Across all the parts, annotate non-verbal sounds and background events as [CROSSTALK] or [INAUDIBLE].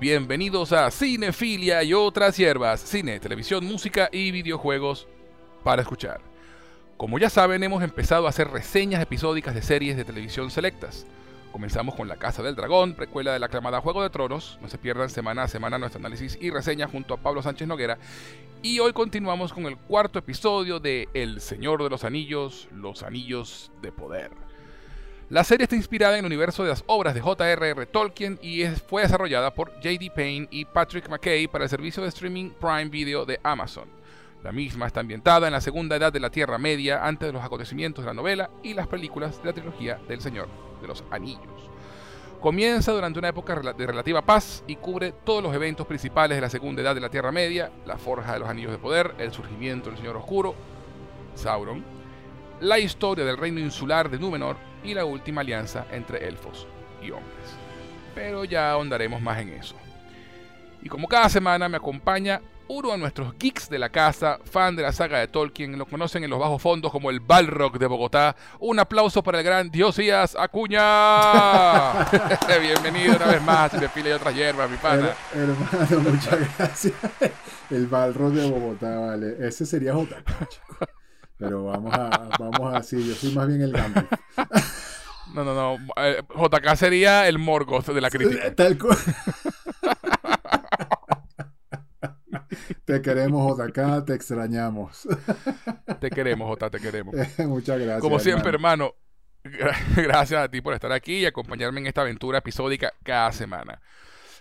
Bienvenidos a Cinefilia y otras hierbas, cine, televisión, música y videojuegos para escuchar. Como ya saben, hemos empezado a hacer reseñas episódicas de series de televisión selectas. Comenzamos con La Casa del Dragón, precuela de la aclamada Juego de Tronos. No se pierdan semana a semana nuestro análisis y reseña junto a Pablo Sánchez Noguera. Y hoy continuamos con el cuarto episodio de El Señor de los Anillos, Los Anillos de Poder. La serie está inspirada en el universo de las obras de J.R.R. Tolkien y fue desarrollada por J.D. Payne y Patrick McKay para el servicio de streaming Prime Video de Amazon. La misma está ambientada en la segunda edad de la Tierra Media antes de los acontecimientos de la novela y las películas de la trilogía del Señor de los Anillos. Comienza durante una época de relativa paz y cubre todos los eventos principales de la segunda edad de la Tierra Media, la forja de los Anillos de Poder, el surgimiento del Señor Oscuro, Sauron, la historia del reino insular de Númenor y la última alianza entre elfos y hombres. Pero ya ahondaremos más en eso. Y como cada semana me acompaña uno de nuestros geeks de la casa, fan de la saga de Tolkien, lo conocen en los bajos fondos como el Balrog de Bogotá. Un aplauso para el gran Diosías Acuña. [LAUGHS] Bienvenido una vez más a Pile y otras hierbas, mi pana. hermano, muchas [LAUGHS] gracias. El Balrog de Bogotá, vale. Ese sería J. Pero vamos a, vamos a, sí, yo soy más bien el Gandalf. [LAUGHS] No, no, no. Eh, JK sería el Morgoth de la crítica. Tal cual. Te queremos, JK, te extrañamos. Te queremos, J, te queremos. [LAUGHS] Muchas gracias. Como siempre, hermano, [LAUGHS] gracias a ti por estar aquí y acompañarme en esta aventura episódica cada semana.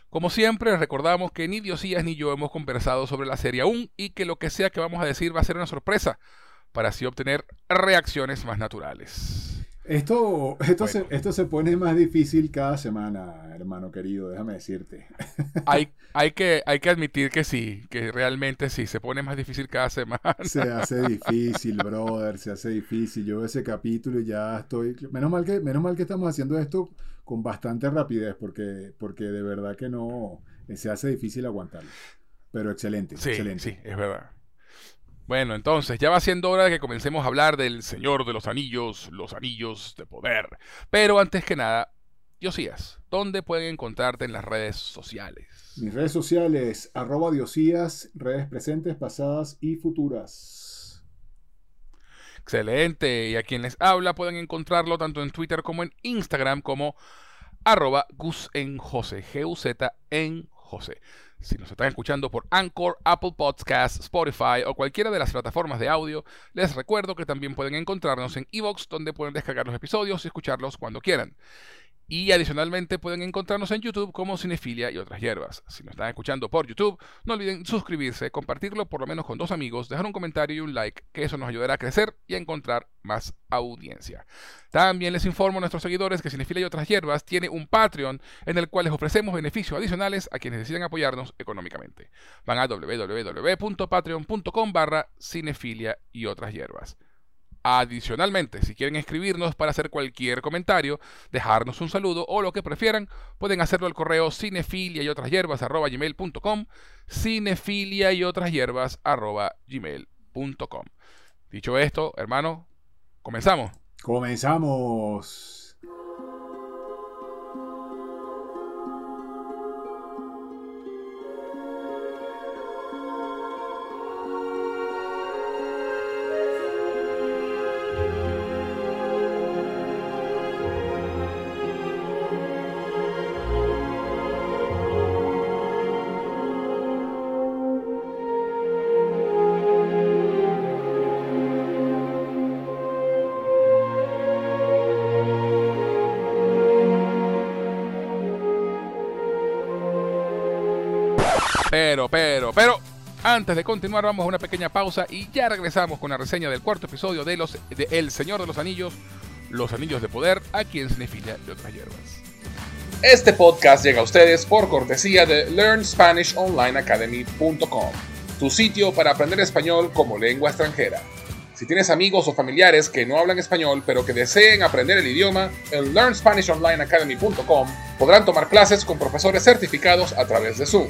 Como siempre, recordamos que ni Diosías ni yo hemos conversado sobre la serie aún y que lo que sea que vamos a decir va a ser una sorpresa para así obtener reacciones más naturales. Esto, esto, se, esto se pone más difícil cada semana, hermano querido, déjame decirte. [LAUGHS] Hay, hay, que, hay que admitir que sí, que realmente sí, se pone más difícil cada semana. Se [LAUGHS] hace difícil, brother, se hace difícil. Yo veo ese capítulo y ya estoy... Menos mal que, menos mal que estamos haciendo esto con bastante rapidez, porque, porque de verdad que no, se hace difícil aguantarlo. Pero excelente, sí, excelente. Sí, es verdad. Bueno, entonces ya va siendo hora de que comencemos a hablar del Señor de los Anillos, los Anillos de Poder. Pero antes que nada, Diosías, ¿dónde pueden encontrarte en las redes sociales? Mis redes sociales, arroba Diosías, redes presentes, pasadas y futuras. Excelente. Y a quien les habla pueden encontrarlo tanto en Twitter como en Instagram como arroba Gus en José, G-U-Z en José. Si nos están escuchando por Anchor, Apple Podcasts, Spotify o cualquiera de las plataformas de audio, les recuerdo que también pueden encontrarnos en Evox, donde pueden descargar los episodios y escucharlos cuando quieran. Y adicionalmente pueden encontrarnos en YouTube como Cinefilia y otras hierbas. Si nos están escuchando por YouTube, no olviden suscribirse, compartirlo por lo menos con dos amigos, dejar un comentario y un like, que eso nos ayudará a crecer y a encontrar más audiencia. También les informo a nuestros seguidores que Cinefilia y otras hierbas tiene un Patreon en el cual les ofrecemos beneficios adicionales a quienes deciden apoyarnos económicamente. Van a www.patreon.com barra cinefilia y otras hierbas. Adicionalmente, si quieren escribirnos para hacer cualquier comentario, dejarnos un saludo o lo que prefieran, pueden hacerlo al correo cinefilia y otras hierbas arroba gmail.com, cinefilia y otras hierbas arroba gmail.com. Dicho esto, hermano, comenzamos. Comenzamos. Pero, pero, pero, antes de continuar vamos a una pequeña pausa y ya regresamos con la reseña del cuarto episodio de, los, de El Señor de los Anillos, Los Anillos de Poder, aquí en Cinefilia de otras hierbas. Este podcast llega a ustedes por cortesía de LearnSpanishOnlineAcademy.com, tu sitio para aprender español como lengua extranjera. Si tienes amigos o familiares que no hablan español pero que deseen aprender el idioma, en LearnSpanishOnlineAcademy.com podrán tomar clases con profesores certificados a través de Zoom.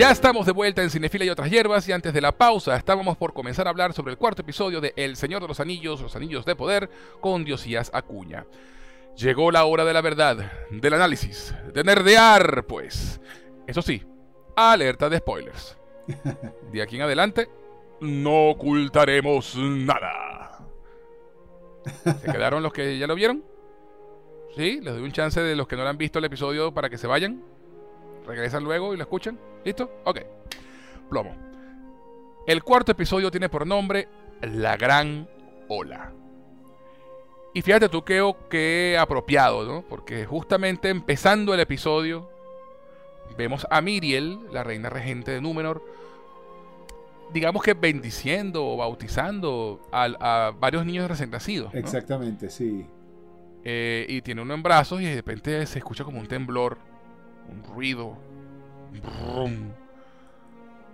Ya estamos de vuelta en Cinefila y otras hierbas y antes de la pausa estábamos por comenzar a hablar sobre el cuarto episodio de El Señor de los Anillos, los Anillos de Poder, con Diosías Acuña. Llegó la hora de la verdad, del análisis, de nerdear, pues. Eso sí, alerta de spoilers. [LAUGHS] De aquí en adelante, no ocultaremos nada. ¿Se quedaron los que ya lo vieron? ¿Sí? Les doy un chance de los que no lo han visto el episodio para que se vayan. Regresan luego y lo escuchan. ¿Listo? Ok. Plomo. El cuarto episodio tiene por nombre La Gran Ola. Y fíjate tú que, que apropiado, ¿no? Porque justamente empezando el episodio, vemos a Miriel, la reina regente de Númenor, digamos que bendiciendo o bautizando a, varios niños recién nacidos. Exactamente, sí. Eh, y tiene uno en brazos y de repente se escucha como un temblor, un ruido,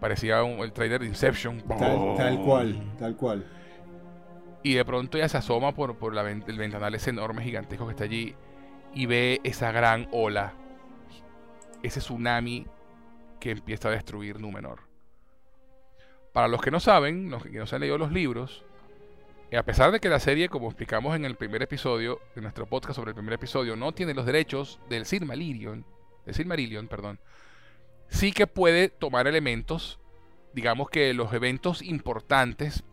Parecía el trailer de Inception. Tal, cual, tal cual. Y de pronto ella se asoma por, por la, el ventanal ese enorme, gigantesco que está allí y ve esa gran ola, ese tsunami que empieza a destruir Númenor. Para los que no saben, los que no se han leído los libros, a pesar de que la serie, como explicamos en el primer episodio, en nuestro podcast sobre el primer episodio, no tiene los derechos del Silmarillion, del Silmarillion, perdón, sí que puede tomar elementos, digamos que los eventos importantes,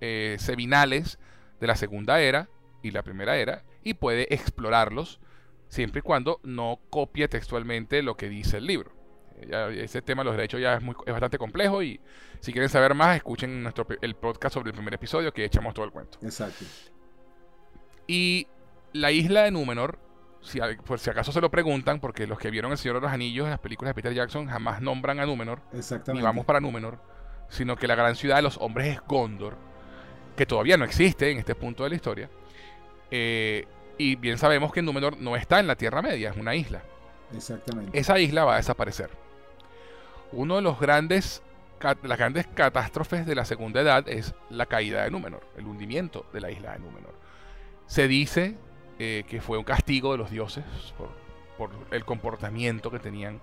eh, seminales de la segunda era y la primera era, y puede explorarlos siempre y cuando no copie textualmente lo que dice el libro. Eh, ese tema de los derechos ya es, muy, es bastante complejo y si quieren saber más, escuchen nuestro, el podcast sobre el primer episodio que echamos todo el cuento. Exacto. Y la isla de Númenor si, por si acaso se lo preguntan, porque los que vieron El Señor de los Anillos en las películas de Peter Jackson jamás nombran a Númenor, ni vamos para Númenor, sino que la gran ciudad de los hombres es Gondor, que todavía no existe en este punto de la historia. Eh, Y bien sabemos que Númenor no está en la Tierra Media, es una isla. Exactamente. Esa isla va a desaparecer. Uno de los grandes las grandes catástrofes de la segunda edad es la caída de Númenor, el hundimiento de la isla de Númenor. Se dice eh, que fue un castigo de los dioses por, por, el comportamiento que tenían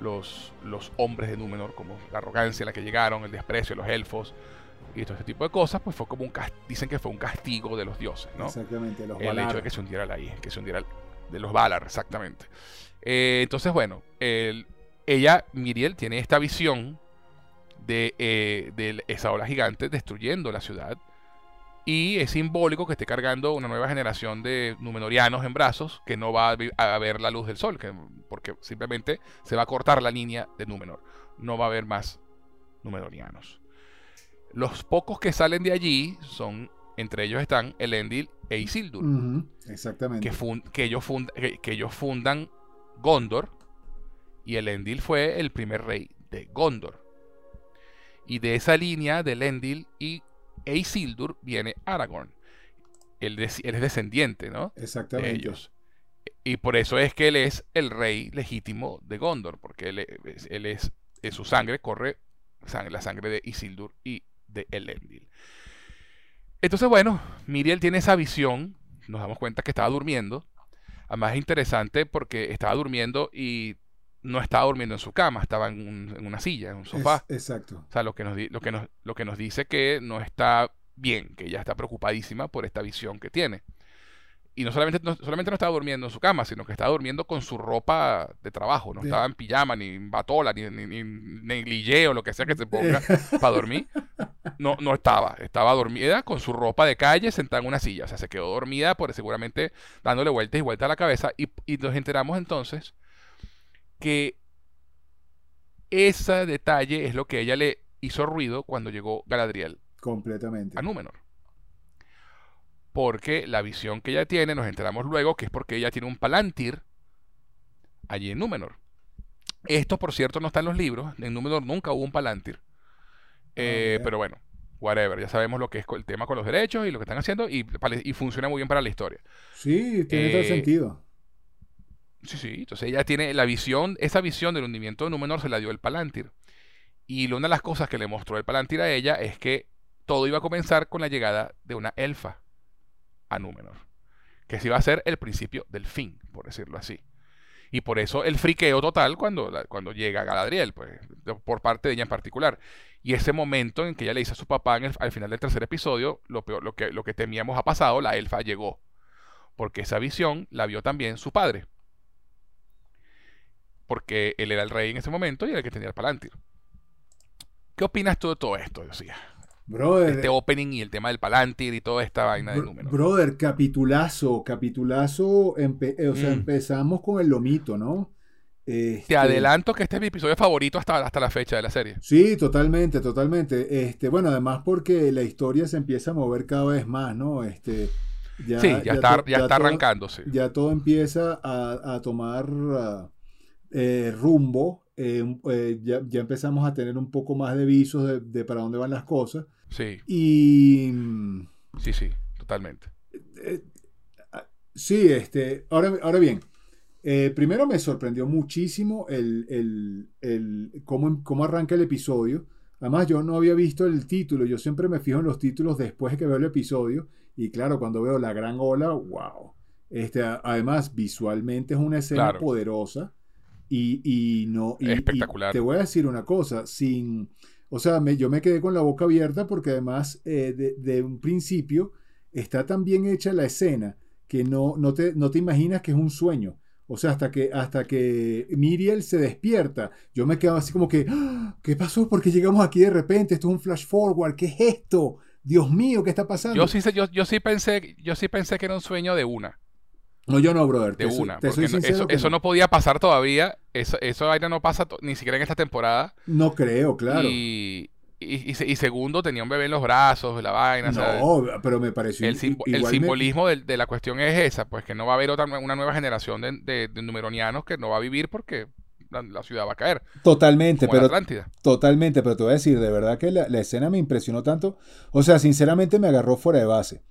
los, los hombres de Númenor, como la arrogancia en la que llegaron, el desprecio de los elfos y todo ese tipo de cosas, pues fue como un dicen que fue un castigo de los dioses, ¿no? Exactamente, los El hecho de que se hundiera la isla, que se hundiera de los Valar, exactamente. Eh, entonces, bueno, el, ella, Miriel, tiene esta visión de, eh, de, esa ola gigante destruyendo la ciudad. Y es simbólico que esté cargando una nueva generación de numenorianos en brazos que no va a, ver la luz del sol, que, porque simplemente se va a cortar la línea de Númenor. No va a haber más numenorianos. Los pocos que salen de allí son, entre ellos están Elendil e Isildur. Exactamente. Que, que, ellos que ellos fundan Gondor. Y Elendil fue el primer rey de Gondor. Y de esa línea de Elendil y Isildur viene Aragorn. Él, es descendiente, ¿no? Exactamente. De ellos. Y por eso es que él es el rey legítimo de Gondor, porque él, es, en su sangre corre la sangre de Isildur y de Elendil. Entonces, bueno, Miriel tiene esa visión, nos damos cuenta que estaba durmiendo. Además es interesante porque estaba durmiendo y no estaba durmiendo en su cama, estaba en, una silla, en un sofá. exacto. O sea, lo que, nos, lo, que nos, lo que nos dice que no está bien, que ella está preocupadísima por esta visión que tiene. Y no solamente, no, solamente no estaba durmiendo en su cama, sino que estaba durmiendo con su ropa de trabajo. No estaba en pijama, ni en batola, ni, ni, ni, o lo que sea que se ponga [LAUGHS] para dormir. No, no estaba. Estaba dormida con su ropa de calle sentada en una silla. O sea, se quedó dormida por seguramente dándole vueltas y vueltas a la cabeza. Y, y nos enteramos entonces que ese detalle es lo que ella le hizo ruido cuando llegó Galadriel. Completamente. A Númenor. Porque la visión que ella tiene, nos enteramos luego, que es porque ella tiene un palantir allí en Númenor. Esto, por cierto, no está en los libros. En Númenor nunca hubo un palantir. Eh, ah, pero bueno, whatever. Ya sabemos lo que es el tema con los derechos y lo que están haciendo y, funciona muy bien para la historia. Sí, tiene todo eh, sentido. Sí, sí. Entonces ella tiene la visión, esa visión del hundimiento de Númenor se la dio el Palantir. Y una de las cosas que le mostró el Palantir a ella es que todo iba a comenzar con la llegada de una elfa a Númenor. Que se iba a ser el principio del fin, por decirlo así. Y por eso el friqueo total cuando, cuando llega Galadriel, pues, por parte de ella en particular. Y ese momento en que ella le dice a su papá al final del tercer episodio, lo, peor, lo, que, lo que temíamos ha pasado, la elfa llegó. Porque esa visión la vio también su padre porque él era el rey en ese momento y era el que tenía el Palantir. ¿Qué opinas tú de todo esto, Josía? Brother, este opening y el tema del Palantir y toda esta vaina de números. Brother, capitulazo, capitulazo. Eh, o sea, mm. empezamos con el lomito, ¿no? Te este adelanto que este es mi episodio favorito hasta, hasta la fecha de la serie. Sí, totalmente, totalmente. Este, bueno, además porque la historia se empieza a mover cada vez más, ¿no? Este, ya, sí, ya, está, ya, está arrancándose. ya todo empieza a, tomar eh, rumbo, eh, eh, ya, empezamos a tener un poco más de visos de, para dónde van las cosas. Sí. Y... Sí, sí, totalmente. sí, este, ahora, ahora bien, primero me sorprendió muchísimo el, el, cómo, cómo, arranca el episodio. Además, yo no había visto el título, yo siempre me fijo en los títulos después de que veo el episodio. Y claro, cuando veo la gran ola, wow. Este, además, visualmente es una escena poderosa. Y, no. Espectacular. te voy a decir una cosa, sin. O sea, yo me quedé con la boca abierta porque además eh, de, un principio está tan bien hecha la escena que no, no, te, no te imaginas que es un sueño. O sea, hasta que, hasta que Miriel se despierta, yo me quedo así como que, ¡Ah! ¿qué pasó? Porque llegamos aquí de repente? Esto es un flash forward, ¿qué es esto? Dios mío, ¿qué está pasando? Yo sí, yo, yo sí pensé, yo sí pensé que era un sueño de una. No, yo no, brother. De una. eso, no. podía pasar todavía. Eso, eso no pasa ni siquiera en esta temporada. No creo, claro. Y, y, segundo, tenía un bebé en los brazos, la vaina. No, pero me pareció. El, el simbolismo de, la cuestión es esa: pues que no va a haber otra, una nueva generación de, de, numeronianos que no va a vivir porque la, ciudad va a caer. Totalmente, pero. Totalmente, pero te voy a decir, de verdad que la, la escena me impresionó tanto. O sea, sinceramente me agarró fuera de base.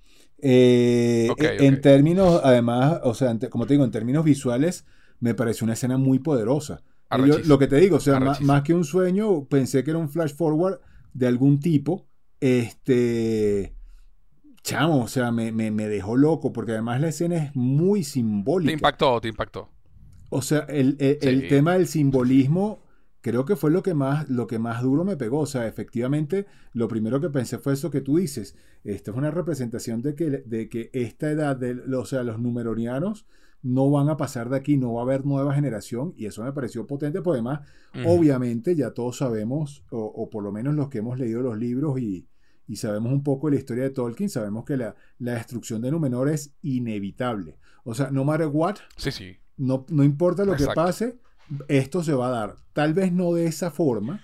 Eh, e- ok. En términos, además, o sea, te- como te digo, en términos visuales, me pareció una escena muy poderosa. Yo- lo que te digo, o sea, más que un sueño, pensé que era un flash forward de algún tipo. Este. Chamo, o sea, me, me- me dejó loco, porque además la escena es muy Te simbólica. impactó, te impactó. O sea, el, el- tema del simbolismo creo que fue lo que más, lo que más duro me pegó. O sea, efectivamente, lo primero que pensé fue eso que tú dices. Esta es una representación de que, de que esta edad, de, o sea, los numeronianos no van a pasar de aquí, no va a haber nueva generación. Y eso me pareció potente, porque además, obviamente, ya todos sabemos, o, o por lo menos los que hemos leído los libros y, y sabemos un poco de la historia de Tolkien, sabemos que la, la destrucción de Númenor es inevitable. O sea, no matter what, Sí, sí. no, no importa lo Exacto. que pase, esto se va a dar. Tal vez no de esa forma,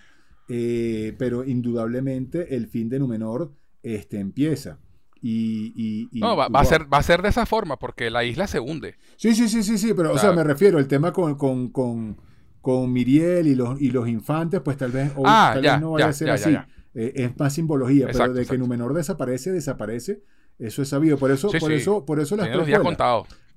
eh, pero indudablemente el fin de Númenor este, empieza. Y, y- y- No, va, va a ser, va a ser de esa forma, porque la isla se hunde. Sí, sí, sí, sí, sí, pero o O sea, me refiero, el tema con, con, con, con Miriel y los, y los infantes, pues tal vez, hoy, Ah, tal ya, vez no vaya ya, a ser ya, así. Eh, es más simbología, Exacto, pero de que. Númenor desaparece, desaparece, eso es sabido. Por eso, Sí, por sí. eso, por eso las precuelas.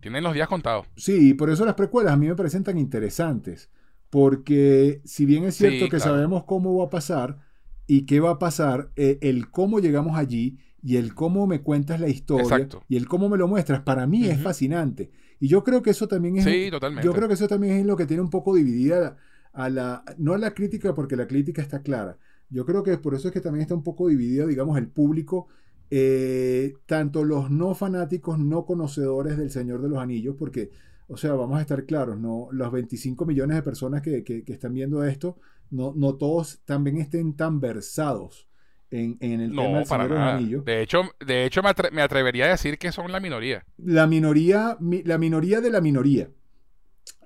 Tienen los días contados. Sí, y por eso las precuelas a mí me parecen tan interesantes. Porque si bien es cierto Sí, que claro. sabemos cómo va a pasar y qué va a pasar, eh, el cómo llegamos allí y el cómo me cuentas la historia Exacto. y el cómo me lo muestras, para mí es fascinante. Y yo creo que eso también es... Sí, totalmente. Yo creo que eso también es lo que tiene un poco dividida a la... No a la crítica, porque la crítica está clara. Yo creo que por eso es que también está un poco dividido, digamos, el público, eh, tanto los no fanáticos, no conocedores del Señor de los Anillos, porque, o sea, vamos a estar claros, no, los 25 millones de personas que, que- que están viendo esto, no, no todos también estén tan versados en, en el tema del para Señor de los. Anillos. De hecho, de hecho me, atre- me atrevería a decir que son la minoría. la minoría, mi- la minoría de la minoría.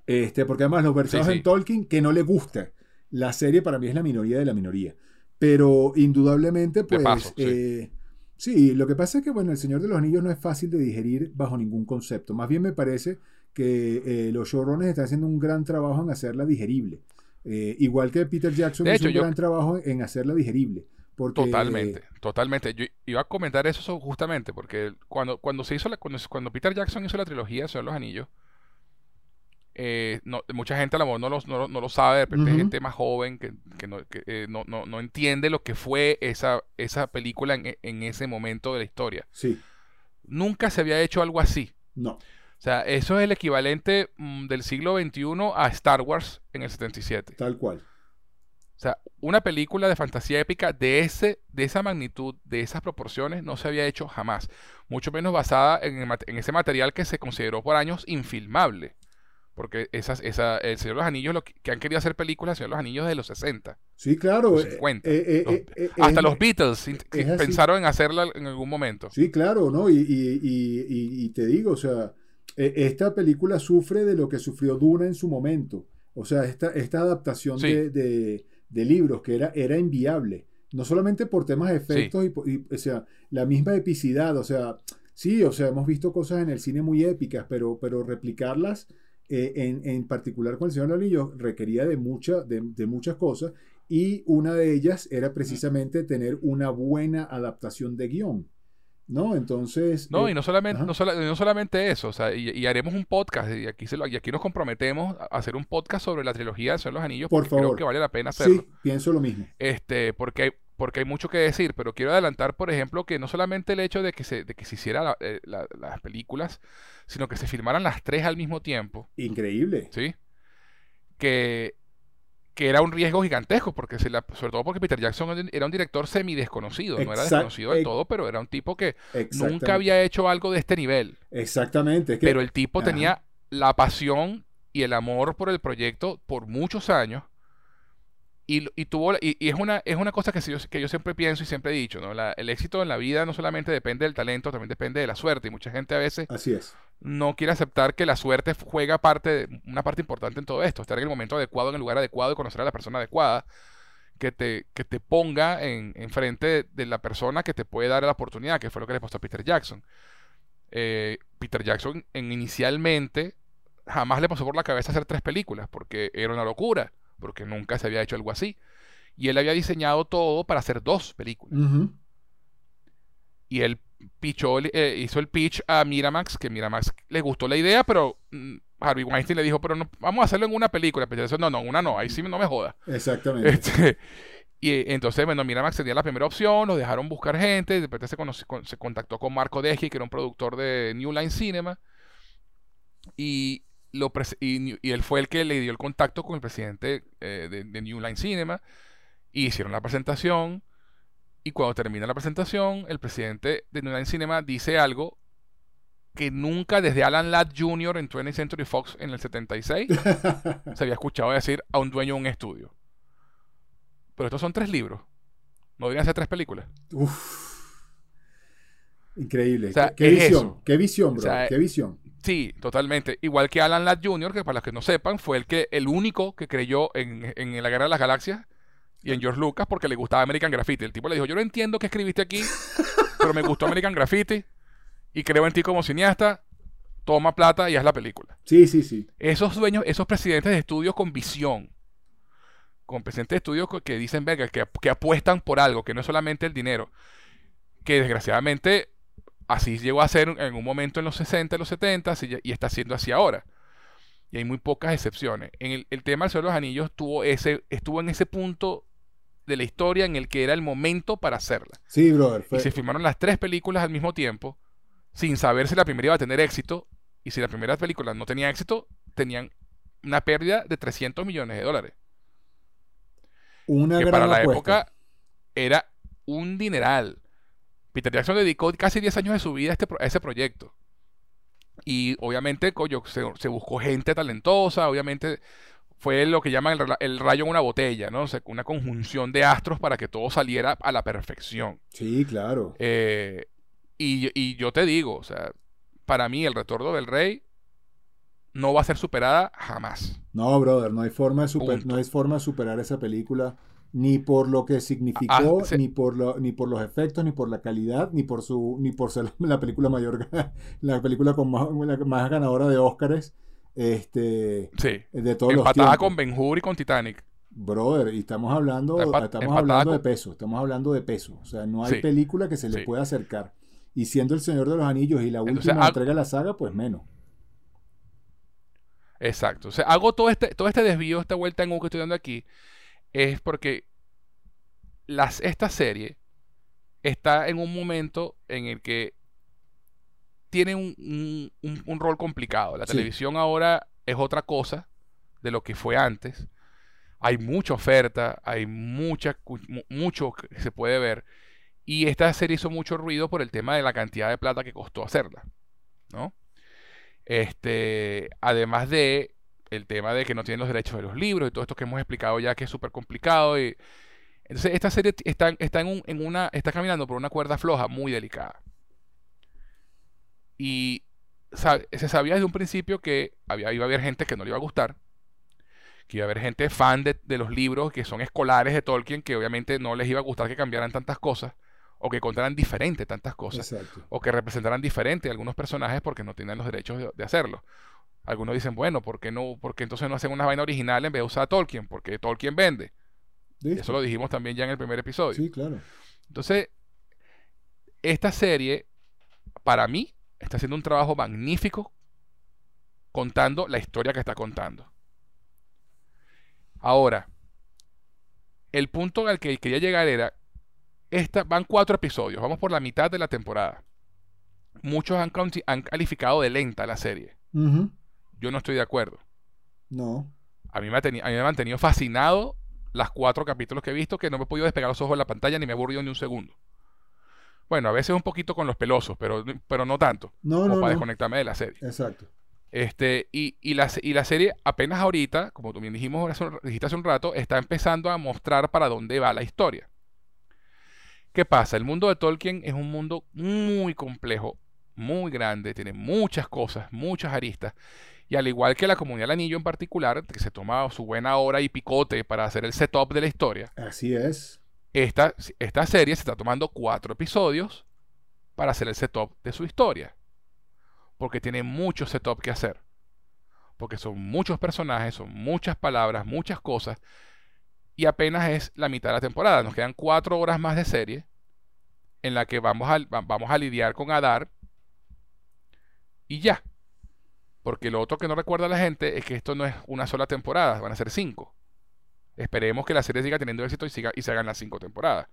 Este, porque además los versados Sí, sí. en Tolkien que no le gusta la serie para mí es la minoría de la minoría. Pero indudablemente, pues, paso, eh, sí, lo que pasa es que, bueno, El Señor de los Anillos no es fácil de digerir bajo ningún concepto. Más bien me parece que eh, los showrunners están haciendo un gran trabajo en hacerla digerible. Eh, igual que Peter Jackson De hizo hecho, un yo- gran trabajo en hacerla digerible. Porque, Totalmente, totalmente. Yo iba a comentar eso justamente, porque cuando, cuando se hizo la, cuando, cuando Peter Jackson hizo la trilogía de los Anillos, eh, no, mucha gente a lo mejor no lo, no lo- no lo sabe, de repente gente más joven que, que no, que, eh, no, no- no entiende lo que fue esa, esa película en, en ese momento de la historia. Sí, Nunca se había hecho algo así. no. O sea, eso es el equivalente mm, del siglo XXI a Star Wars en el 77. Tal cual. O sea, una película de fantasía épica de, ese, de esa magnitud, de esas proporciones, no se había hecho jamás. Mucho menos basada en, el en ese material que se consideró por años infilmable. Porque esas, esa, El Señor de los Anillos, lo que, que han querido hacer películas, El Señor de los Anillos de los 60. Sí, claro. Los eh, 50. eh, eh, Hasta los Beatles pensaron en hacerla en algún momento. Sí, claro, ¿no? Y, y- y- y- te digo, o sea, e- esta película sufre de lo que sufrió Duna en su momento. O sea, esta, esta adaptación Sí. de, de- de libros que era, era inviable. No solamente por temas de efectos, y, o sea, la misma epicidad, o sea, sí, o sea, hemos visto cosas en el cine muy épicas, pero, pero replicarlas, eh, en, en particular con el Señor de los Anillos, requería de, mucha, de, de muchas cosas, y una de ellas era precisamente tener una buena adaptación de guion. ¿No? Entonces. No, eh, y no solamente, no, sola- no solamente eso, o sea, y, y haremos un podcast, y aquí, se lo- y aquí nos comprometemos a hacer un podcast sobre la trilogía de Señor de los Anillos, Por porque creo favor. que vale la pena hacerlo. sí, pienso lo mismo. Este, porque hay, porque hay mucho que decir, pero quiero adelantar, por ejemplo, que no solamente el hecho de que se, de que se hiciera la- eh, la- las películas, sino que se filmaran las tres al mismo tiempo, Increíble. ¿sí? Que, que era un riesgo gigantesco, porque se la- sobre todo porque Peter Jackson era un director semidesconocido, no era desconocido del ex- todo, pero era un tipo que nunca había hecho algo de este nivel. Exactamente. es que- Pero el tipo Ajá. tenía la pasión y el amor por el proyecto por muchos años. Y, y tuvo, y, y es una, es una cosa que, yo, que yo siempre pienso y siempre he dicho, ¿no? La- el éxito en la vida no solamente depende del talento, también depende de la suerte. Y mucha gente a veces Así es. no quiere aceptar que la suerte juega parte una parte importante en todo esto. Estar en el momento adecuado, en el lugar adecuado y conocer a la persona adecuada que te, que te ponga en, en frente de, de la persona que te puede dar la oportunidad, que fue lo que le pasó a Peter Jackson. Eh, Peter Jackson en, inicialmente jamás le pasó por la cabeza hacer tres películas, porque era una locura, porque nunca se había hecho algo así. Y él había diseñado todo para hacer dos películas. Ujú. Y él pichó, eh, hizo el pitch a Miramax, que Miramax le gustó la idea, pero mm, Harvey Weinstein le dijo, pero no, vamos a hacerlo en una película. Pero eso, no, no, una no, ahí sí no me joda. Exactamente. Este, y eh, entonces, bueno, Miramax sería la primera opción, los dejaron buscar gente, después se, se contactó con Marco Deji, que era un productor de New Line Cinema, y, lo y, él fue el que le dio el contacto con el presidente eh, de, de New Line Cinema, y hicieron la presentación, y cuando termina la presentación, el presidente de New Line Cinema dice algo que nunca desde Alan Ladd Jr. en 20th Century Fox en el 76 [LAUGHS] se había escuchado decir a un dueño de un estudio. Pero estos son tres libros. No deberían ser tres películas. Increíble. ¿Qué, visión? ¿Qué visión, bro? ¿Qué visión? Sí, totalmente. Igual que Alan Ladd Jr., que para los que no sepan, fue el que el único que creyó en, en la Guerra de las Galaxias y en George Lucas porque le gustaba American Graffiti. El tipo le dijo, yo no entiendo qué escribiste aquí, pero me gustó American Graffiti y creo en ti como cineasta, toma plata y haz la película. Sí, sí, sí. Esos dueños, esos presidentes de estudios con visión, con presidentes de estudios que dicen, venga, que, que apuestan por algo, que no es solamente el dinero, que desgraciadamente así llegó a ser en un momento en los 60, en los 70 y está siendo así ahora. Y hay muy pocas excepciones. En el, tema del Señor de los Anillos estuvo, ese, estuvo en ese punto de la historia en el que era el momento para hacerla. Sí, brother. Y se filmaron las tres películas al mismo tiempo, sin saber si la primera iba a tener éxito. Y si la primera película no tenía éxito, tenían una pérdida de 300 millones de dólares. Una que gran para la apuesta. época era un dineral. Peter Jackson dedicó casi 10 años de su vida a, este, a ese proyecto. Y obviamente coño, se, se, buscó gente talentosa, obviamente fue lo que llaman el, el, rayo en una botella, ¿no? O sea, una conjunción de astros para que todo saliera a la perfección. Sí, claro. Eh, y, y, yo te digo, o sea, para mí el retorno del rey no va a ser superada jamás. No, brother, no hay forma de, super, no hay forma de superar esa película ni por lo que significó, ah, sí. ni, por lo, ni por los efectos, ni por la calidad, ni por su, ni por ser [LAUGHS] la película mayor, [LAUGHS] la película con más, la más ganadora de Óscares, este, sí. de todos Empatada los con Ben Hur y con Titanic. Brother, y estamos hablando, estamos hablando de peso, estamos hablando de peso, o sea, no hay sí. película que se le pueda acercar. Y siendo El Señor de los Anillos y la Entonces, última entrega de la saga, pues menos. Exacto. O sea, hago todo este, todo este desvío, esta vuelta en U que estoy dando aquí, es porque las, esta serie está en un momento en el que tiene un, un- un- un rol complicado. La Sí. televisión ahora es otra cosa de lo que fue antes. Hay mucha oferta, hay mucha, mucho que se puede ver. Y esta serie hizo mucho ruido por el tema de la cantidad de plata que costó hacerla. ¿No? Este, además de el tema de que no tienen los derechos de los libros y todo esto que hemos explicado ya que es súper complicado. Y, entonces, esta serie está, está, en un- en una, está caminando por una cuerda floja muy delicada. Y se sabía desde un principio que había, iba a haber gente que no le iba a gustar, que iba a haber gente fan de, de los libros que son escolares de Tolkien, que obviamente no les iba a gustar que cambiaran tantas cosas, o que contaran diferente tantas cosas Exacto. o que representaran diferente a algunos personajes porque no tienen los derechos de, de hacerlo. Algunos dicen, bueno, ¿por qué no? Porque entonces no hacen una vaina original en vez de usar a Tolkien, porque Tolkien vende. Eso lo dijimos también ya en el primer episodio. Sí, claro. Entonces, esta serie, para mí, está haciendo un trabajo magnífico contando la historia que está contando. Ahora, el punto al que quería llegar era, esta, van cuatro episodios, vamos por la mitad de la temporada. Muchos han, calificado de lenta la serie. Yo no estoy de acuerdo. No. A mí, me ha a mí me ha mantenido fascinado las cuatro capítulos que he visto que no me he podido despegar los ojos de la pantalla ni me he aburrido ni un segundo. Bueno, a veces un poquito con los pelosos, pero, pero no tanto. No, como no, para no. desconectarme de la serie. Exacto. Este, y, y, la, y la serie apenas ahorita, como tú bien dijimos, hace dijiste hace un rato, está empezando a mostrar para dónde va la historia. ¿Qué pasa? El mundo de Tolkien es un mundo muy complejo, muy grande, tiene muchas cosas, muchas aristas. Y al igual que la comunidad del anillo en particular, que se toma su buena hora y picote para hacer el setup de la historia, Así es. esta, esta serie se está tomando cuatro episodios para hacer el setup de su historia. Porque tiene mucho setup que hacer. Porque son muchos personajes, son muchas palabras, muchas cosas. Y apenas es la mitad de la temporada. Nos quedan cuatro horas más de serie. en la que vamos a, vamos a lidiar con Adar y ya. Porque lo otro que no recuerda la gente es que esto no es una sola temporada, van a ser cinco. Esperemos que la serie siga teniendo éxito y, siga, y se hagan las cinco temporadas.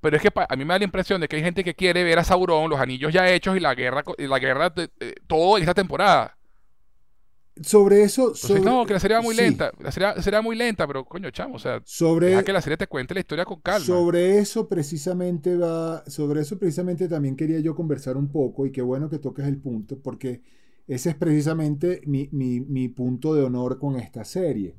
Pero es que a mí me da la impresión de que hay gente que quiere ver a Sauron, los anillos ya hechos y la guerra, y la guerra de, todo en esta temporada. Sobre eso. no, que la serie va muy lenta. La serie será muy lenta, pero coño, chamo, o sea, sobre, deja que la serie te cuente la historia con calma. Sobre eso precisamente va. Sobre eso precisamente también quería yo conversar un poco, y qué bueno que toques el punto, porque ese es precisamente mi, mi, punto de honor con esta serie.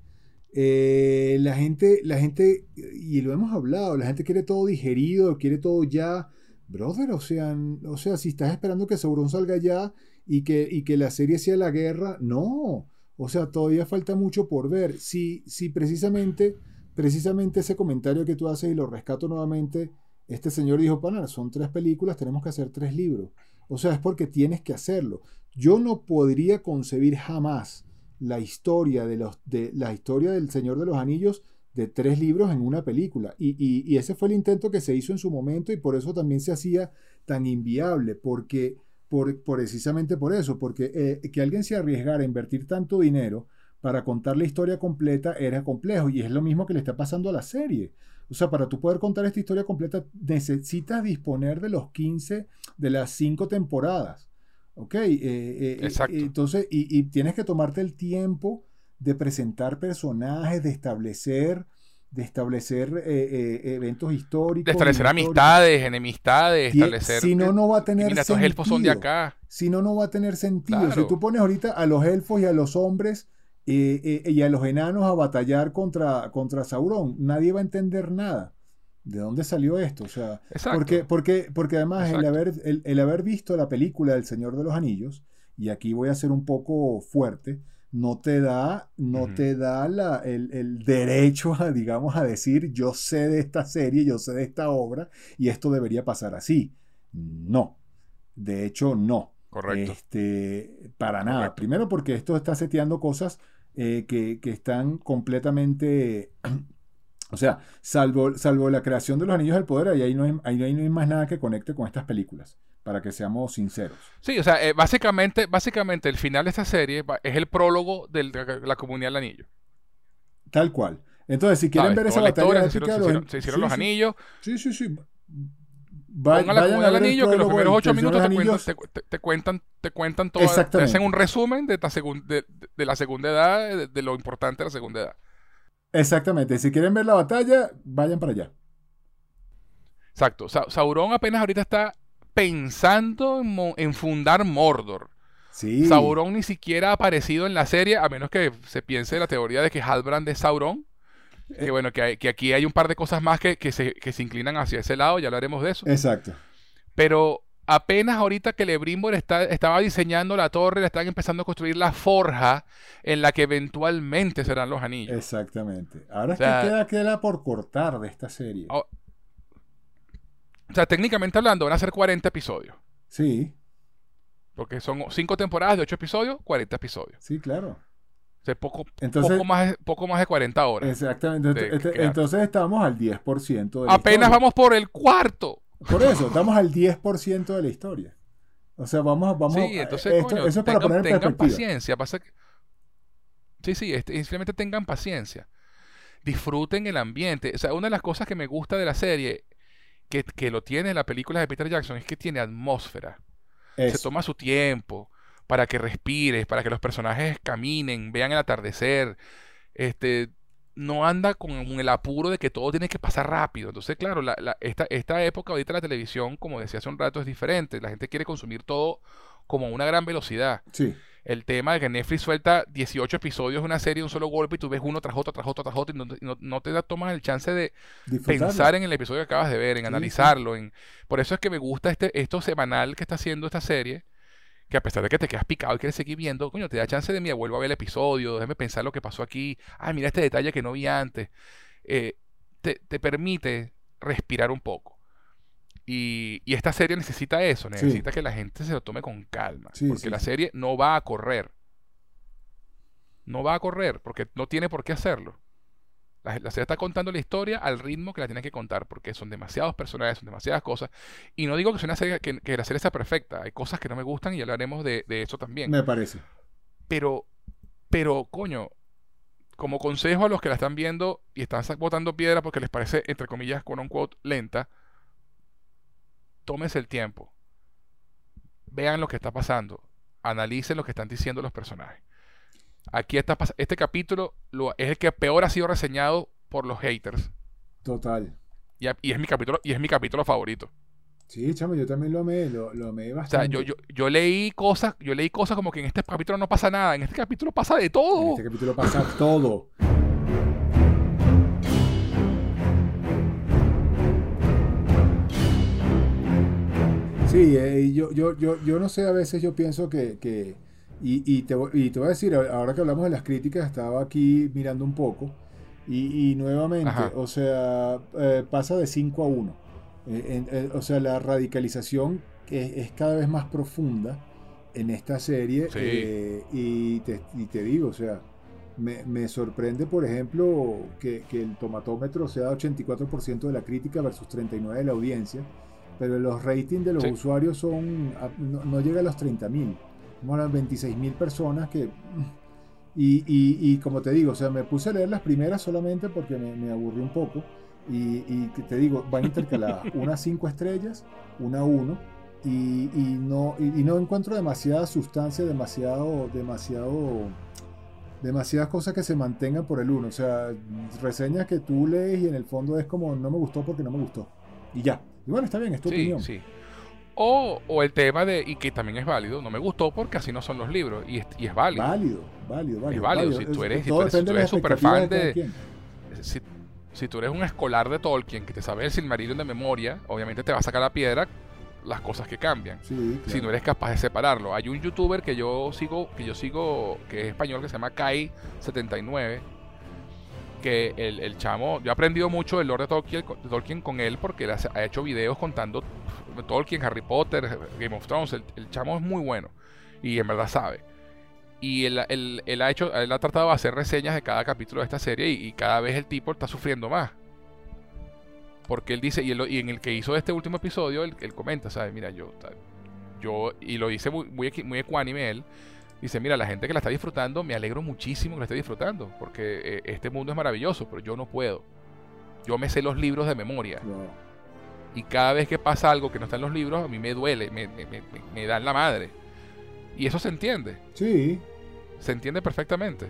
Eh, la gente, la gente, y lo hemos hablado, la gente quiere todo digerido, quiere todo ya. Brother, o sea, o sea, si estás esperando que Sauron salga ya y que, y que la serie sea la guerra, no. O sea, todavía falta mucho por ver. Si, si precisamente, precisamente ese comentario que tú haces y lo rescato nuevamente, este señor dijo, pana, son tres películas, tenemos que hacer tres libros. O sea, es porque tienes que hacerlo. Yo no podría concebir jamás la historia, de los, de, la historia del Señor de los Anillos de tres libros en una película. Y, ese fue el intento que se hizo en su momento y por eso también se hacía tan inviable, porque por, precisamente por eso, porque eh, que alguien se arriesgara a invertir tanto dinero para contar la historia completa era complejo y es lo mismo que le está pasando a la serie. O sea, para tú poder contar esta historia completa necesitas disponer de los 15, de las 5 temporadas. ¿Ok? Eh, eh, Exacto. entonces, y, tienes que tomarte el tiempo de presentar personajes, de establecer, de establecer eh, eventos históricos. De establecer amistades, enemistades, establecer. Si no, no va a tener sentido. los elfos son de acá. Si no, no va a tener sentido. Si tú pones ahorita a los elfos y a los hombres y a los enanos a batallar contra, contra Sauron, nadie va a entender nada. ¿De dónde salió esto? O sea, porque, porque, porque además el haber, el, haber visto la película del Señor de los Anillos, y aquí voy a ser un poco fuerte, no te da, no te da la, el, derecho a, digamos, a decir yo sé de esta serie, yo sé de esta obra, y esto debería pasar así. No. De hecho, no. Correcto. Este, para nada. Primero porque esto está seteando cosas eh, que, que, están completamente o sea, salvo, salvo la creación de los Anillos del Poder, ahí no, hay, ahí no hay más nada que conecte con estas películas, para que seamos sinceros. Sí, o sea, eh, básicamente, básicamente el final de esta serie es el prólogo de la, comunidad del anillo. Tal cual. Entonces, si quieren ver esa batalla se hicieron, se hicieron, los anillos. Sí, sí, sí. Pongan la comunidad del anillo, que los primeros ocho minutos te cuentan, te, cuentan, todo. Te hacen un resumen de, de, la segunda edad, de lo importante de la segunda edad. Exactamente. Si quieren ver la batalla, vayan para allá. Exacto. Sauron apenas ahorita está pensando en, fundar Mordor. Sí. Sauron ni siquiera ha aparecido en la serie, a menos que se piense la teoría de que Halbrand es Sauron. Que eh. bueno, que, que, aquí hay un par de cosas más que, que, se, que se inclinan hacia ese lado, ya hablaremos de eso. Exacto. Pero apenas ahorita que Lebrimbor está, estaba diseñando la torre, le están empezando a construir la forja en la que eventualmente serán los anillos. Exactamente. Ahora es que queda, queda por cortar de esta serie. O, sea, técnicamente hablando, van a ser 40 episodios. Sí. Porque son 5 temporadas de 8 episodios, 40 episodios. Sí, claro. O sea, poco, poco, más, poco más de 40 horas. Exactamente. Este, entonces estamos al 10% de Apenas vamos por el cuarto. Por eso, estamos al 10% de la historia. O sea, vamos, vamos sí, entonces, eso es para poner en tengan paciencia. Pasa que, sí, sí, este, simplemente tengan paciencia. Disfruten el ambiente. O sea, una de las cosas que me gusta de la serie, que, que lo tiene la película de Peter Jackson, es que tiene atmósfera. Se toma su tiempo para que respires, para que los personajes caminen, vean el atardecer. Este, no anda con el apuro de que todo tiene que pasar rápido. Entonces, claro, esta, esta época ahorita la televisión, como decía hace un rato, es diferente. La gente quiere consumir todo como a una gran velocidad. Sí. El tema de que Netflix suelta 18 episodios de una serie de un solo golpe y tú ves uno tras otro, tras otro, tras otro y no, te da, tomas el chance de pensar en el episodio que acabas de ver, en analizarlo. En... Por eso es que me gusta este, esto semanal que está haciendo esta serie que a pesar de que te quedas picado y quieres seguir viendo, coño, te da chance de, mira, vuelvo a ver el episodio, déjame pensar lo que pasó aquí, ay, mira este detalle que no vi antes. Eh, te, permite respirar un poco. Y, esta serie necesita eso, necesita que la gente se lo tome con calma, porque la serie no va a correr. No va a correr, porque no tiene por qué hacerlo. La, la, serie está contando la historia al ritmo que la tiene que contar, porque son demasiados personajes, son demasiadas cosas. Y no digo que, sea una serie, que, que la serie sea perfecta, hay cosas que no me gustan y hablaremos de, de eso también. Me parece. Pero, pero, coño, como consejo a los que la están viendo y están botando piedra porque les parece, entre comillas, con un quote, lenta, tómense el tiempo. Vean lo que está pasando. Analicen lo que están diciendo los personajes. Aquí está este capítulo lo, es el que peor ha sido reseñado por los haters. Total. Y, y, es mi capítulo y es mi capítulo favorito. Sí, chamo, yo también lo amé, lo, lo amé bastante. O sea, yo, yo, yo, leí cosas, yo leí cosas como que en este capítulo no pasa nada, en este capítulo pasa de todo. En este capítulo pasa todo. Sí, eh, yo, yo, yo, yo no sé, a veces yo pienso que, que y, y, te, y, te, voy a decir, ahora que hablamos de las críticas, estaba aquí mirando un poco, y, y nuevamente, Ajá. o sea, eh, pasa de 5 a 1. Eh, eh, o sea, la radicalización es, es, cada vez más profunda en esta serie, Sí. eh, y, te, y te digo, o sea, me, me sorprende, por ejemplo, que, que el tomatómetro sea 84% de la crítica versus 39% de la audiencia, pero los ratings de los Sí. usuarios son no, no llega a los 30.000, a las 26.000 personas que... Y, y, y como te digo, o sea, me puse a leer las primeras solamente porque me, me aburrí un poco. Y, y te digo, van intercaladas, [LAUGHS] una 5 estrellas, una 1, y, y no, y, y no encuentro demasiada sustancia, demasiado, demasiado, demasiadas cosas que se mantengan por el 1. O sea, reseñas que tú lees y en el fondo es como no me gustó porque no me gustó. Y ya. Y bueno, está bien, es tu Sí, opinión. sí. O, o el tema de, y que también es válido, no me gustó porque así no son los libros, y es, y es válido. Válido, válido, válido. Es válido, si tú eres- si tú eres- si tú eres súper fan de- si, si tú eres un escolar de Tolkien que te sabe el Silmarillion de memoria, obviamente te va a sacar la piedra las cosas que cambian. Sí, Si no eres capaz de separarlo. Hay un youtuber que yo sigo, que yo sigo, que es español, que se llama Kai79, que el, el chamo, yo he aprendido mucho del Lord de Tolkien, Tolkien con él porque él ha hecho videos contando Tolkien, Harry Potter, Game of Thrones. El, chamo es muy bueno y en verdad sabe. Y él, él- él ha hecho, él ha tratado de hacer reseñas de cada capítulo de esta serie y, cada vez el tipo está sufriendo más. Porque él dice, y, y en el que hizo este último episodio, él, comenta, ¿sabes? Mira, yo, yo, y lo dice muy, muy, muy ecuánime él, dice, mira, la gente que la está disfrutando, me alegro muchísimo que la esté disfrutando, porque eh, este mundo es maravilloso, pero yo no puedo. Yo me sé los libros de memoria. Y cada vez que pasa algo que no está en los libros, a mí me duele, me, me, me, dan la madre. Y eso se entiende, Sí, se entiende perfectamente.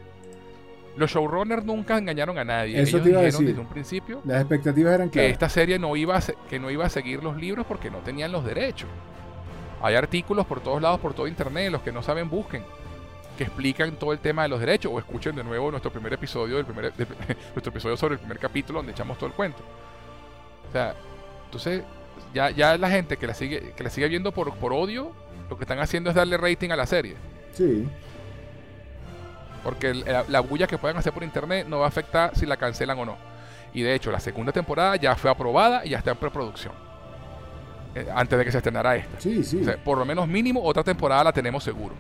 Los showrunners nunca engañaron a nadie. Eso Ellos te iba a dijeron decir. desde un principio las expectativas eran que claras. esta serie no iba, a que no iba a seguir los libros porque no tenían los derechos. Hay artículos por todos lados, por todo internet, los que no saben busquen, que explican todo el tema de los derechos o escuchen de nuevo nuestro primer episodio, del primer, de- [LAUGHS] nuestro episodio sobre el primer capítulo donde echamos todo el cuento. O sea, entonces ya, ya la gente que la sigue, que la sigue viendo por, por odio, lo que están haciendo es darle rating a la serie. Sí, Porque la, la bulla que puedan hacer por internet no va a afectar si la cancelan o no. Y de hecho, la segunda temporada ya fue aprobada y ya está en preproducción. Eh, antes de que se estrenara esta. sí, sí. O sea, por lo menos mínimo otra temporada la tenemos seguro.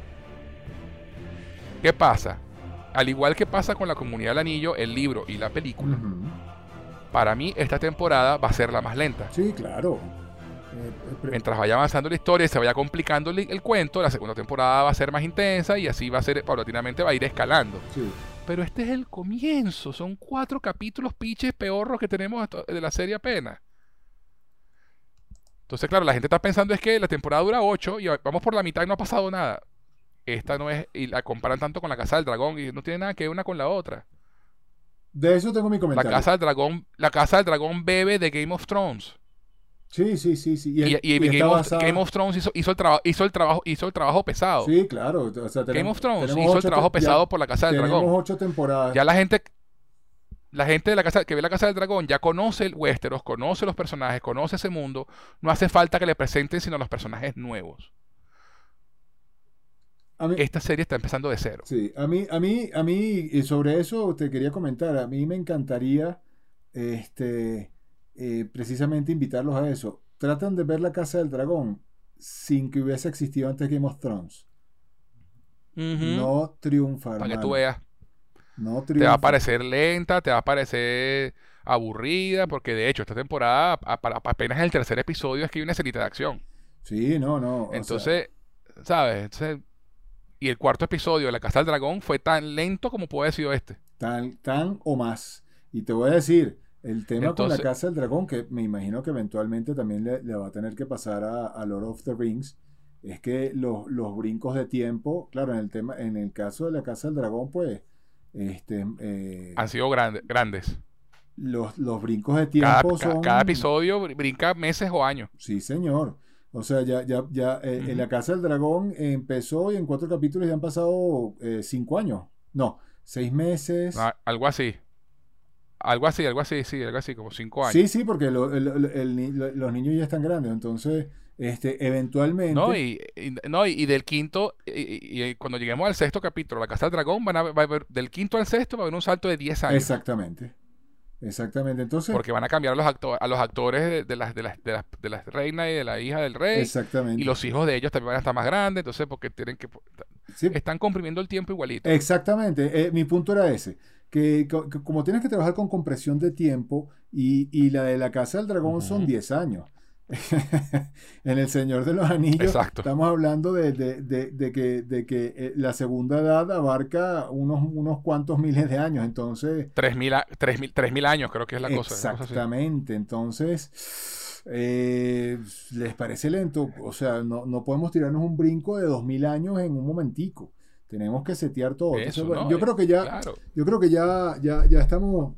¿Qué pasa? Al igual que pasa con la comunidad del anillo, el libro y la película, para mí esta temporada va a ser la más lenta. Sí, claro. Eh, pre- Mientras vaya avanzando la historia y se vaya complicando el, el cuento, la segunda temporada va a ser más intensa y así va a ser, paulatinamente va a ir escalando. sí. Pero este es el comienzo. Son cuatro capítulos piches peorros que tenemos hasta- de la serie apenas. Entonces, claro, la gente está pensando es que la temporada dura ocho y vamos por la mitad y no ha pasado nada. Esta no es, y la comparan tanto con la Casa del Dragón y no tiene nada que ver una con la otra. De eso tengo mi La comentario. Casa del Dragón, la Casa del Dragón bebe de Game of Thrones. Sí, sí, sí, sí. Y, Y, y y Game, of, basada- Game of Thrones hizo, hizo el trabajo, hizo el trabajo, hizo el trabajo pesado. Sí, claro. O sea, Game tenemos- of Thrones tenemos hizo el trabajo ya pesado por la Casa del Tenemos Dragón. ocho temporadas. Ya la gente, la gente de la casa, que ve la Casa del Dragón ya conoce el Westeros, conoce los personajes, conoce ese mundo. No hace falta que le presenten sino los personajes nuevos. Mí, Esta serie está empezando de cero. sí, a mí, a mí, a mí, y sobre eso te quería comentar. A mí me encantaría, este, eh, precisamente invitarlos a eso. Tratan de ver la Casa del Dragón sin que hubiese existido antes Game of Thrones. No triunfa, Para que tú veas. No Te va a parecer lenta, te va a parecer aburrida, porque de hecho esta temporada, a- apenas el tercer episodio es que hay una escenita de acción. Sí, no, no. sea, Entonces, ¿sabes? Entonces, y el cuarto episodio de La Casa del Dragón fue tan lento como puede haber sido este. tan, tan o más. Y te voy a decir, el tema Entonces- con la Casa del Dragón, que me imagino que eventualmente también le, le va a tener que pasar a, a Lord of the Rings, es que los, los brincos de tiempo, claro, en el tema, en el caso de la Casa del Dragón, pues, este, eh, Han sido grande- grandes. los, los brincos de Cada, tiempo ca- son... cada episodio br- brinca meses o años. Sí, señor. O sea, ya, ya, ya, eh, en la Casa del Dragón empezó y en cuatro capítulos ya han pasado eh, cinco años. No, seis meses. Ah, algo así. Algo así, algo así, sí, algo así, como cinco años. Sí, sí, porque lo- el- el- el los niños ya están grandes, entonces, este, eventualmente, No, y, y- no, y, del quinto, y, y- y cuando lleguemos al sexto capítulo, La Casa del Dragón, van a, va a haber, del quinto al sexto va a haber un salto de 10 años. exactamente, exactamente, entonces, Porque van a cambiar a los, acto- a los actores de, de las, de, las, de, las, de las reinas y de la hija del rey. exactamente, Y los hijos de ellos también van a estar más grandes, entonces porque tienen que... sí, Están comprimiendo el tiempo igualito. exactamente, eh, mi punto era ese, que, co- que como tienes que trabajar con compresión de tiempo y, y la de la Casa del Dragón son Ujú. 10 años. [LAUGHS] en El Señor de los Anillos Exacto. estamos hablando de, de- de- de que, de que eh, la segunda edad abarca unos, unos cuantos miles de años, entonces 3.000 a- 3.000 3.000 años creo que es la cosa. Exactamente, entonces, eh, ¿les parece lento? O sea, no, no podemos tirarnos un brinco de 2000 años en un momentico. Tenemos que setear todo. Yo creo que ya, Claro. yo creo que ya, ya, ya estamos,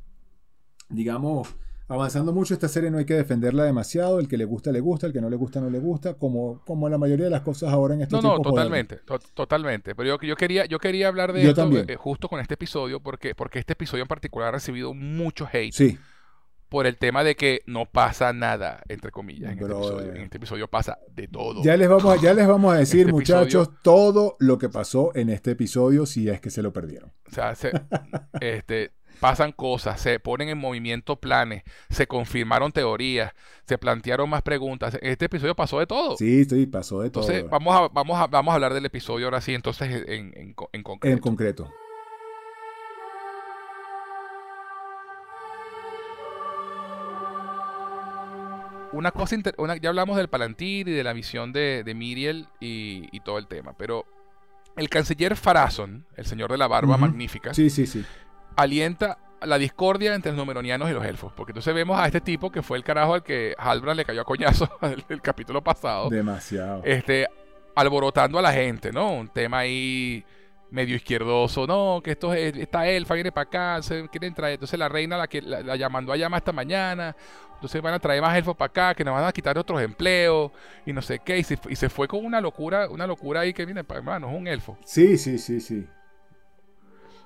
digamos, avanzando mucho. Esta serie no hay que defenderla demasiado. El que le gusta, le gusta. El que no le gusta, no le gusta. Como, como la mayoría de las cosas ahora en estos No, no, tiempos modernos. totalmente, to- totalmente. Pero yo, yo quería, yo quería hablar de Yo esto también. eh, justo con este episodio, porque, porque este episodio en particular ha recibido mucho hate Sí, por el tema de que no pasa nada, entre comillas, en este episodio. En este episodio pasa de todo. ya les vamos a, ya les vamos a decir, Este muchachos, todo lo que pasó en este episodio si es que se lo perdieron. O sea, se- [LAUGHS] este, pasan cosas, se ponen en movimiento planes, se confirmaron teorías, se plantearon más preguntas. Este episodio pasó de todo. Sí, sí, pasó de todo. Entonces, vamos a, vamos, a, vamos a hablar del episodio ahora sí, entonces, en, en, co- en concreto. En concreto. una cosa, inter- una- ya hablamos del Palantir y de la visión de, de Miriel y, y todo el tema, pero el canciller Farazón, el señor de la barba magnífica, Sí, sí, sí. Alienta la discordia entre los numeronianos y los elfos, porque entonces vemos a este tipo que fue el carajo al que Halbrand le cayó a coñazo [LAUGHS] el, el capítulo pasado, Demasiado. este, alborotando a la gente, ¿no? Un tema ahí medio izquierdoso, no, que esto es, esta elfa viene para acá, se quieren traer, entonces la reina la que la, la llamando a llama esta mañana, entonces van a traer más elfos para acá, que nos van a quitar otros empleos y no sé qué, y se, y se fue con una locura, una locura ahí que viene, hermano, es un elfo. Sí, sí, sí, sí.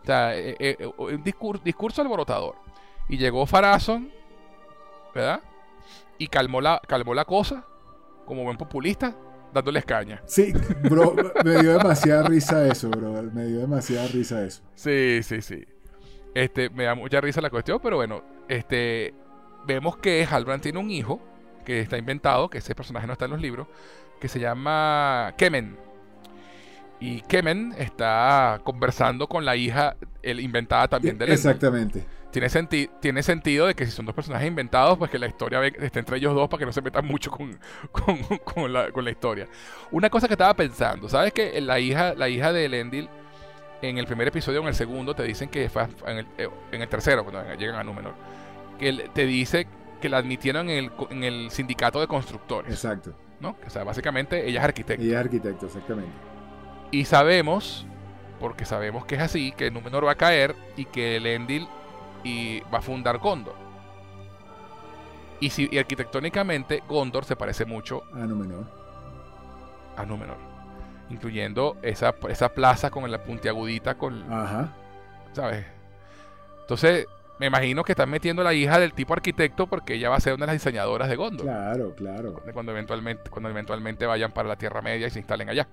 O sea, eh, eh, eh, un discur- discurso alborotador. Y llegó Farazón, ¿verdad? Y calmó la, calmó la cosa, como buen populista, dándoles caña. Sí, bro, me dio demasiada risa eso, bro. Me dio demasiada risa eso. Sí, sí, sí. Este, me da mucha risa la cuestión, pero bueno, este, vemos que Halbrand tiene un hijo que está inventado, que ese personaje no está en los libros, que se llama Kemen. Y Kemen está conversando con la hija, el inventada también de Elendil. Exactamente. Tiene, senti- tiene sentido de que si son dos personajes inventados, pues que la historia esté entre ellos dos para que no se metan mucho con, [LAUGHS] con, con la, con la historia. Una cosa que estaba pensando, ¿sabes que la hija, la hija de Elendil, en el primer episodio o en el segundo, te dicen que fue en el, eh, en el tercero, cuando llegan a Númenor, que te dice que la admitieron en el, en el sindicato de constructores, Exacto. ¿no? O sea, básicamente ella es arquitecta. Ella es arquitecto, exactamente. Y sabemos, porque sabemos que es así, que Númenor va a caer y que Elendil y va a fundar Gondor. Y, si, y arquitectónicamente Gondor se parece mucho Ah, no menor. a Númenor. Incluyendo esa, esa plaza con la puntiagudita, con, Ajá. ¿sabes? Entonces, me imagino que están metiendo a la hija del tipo arquitecto porque ella va a ser una de las diseñadoras de Gondor. Claro, claro. cuando eventualmente, cuando eventualmente vayan para la Tierra Media y se instalen allá.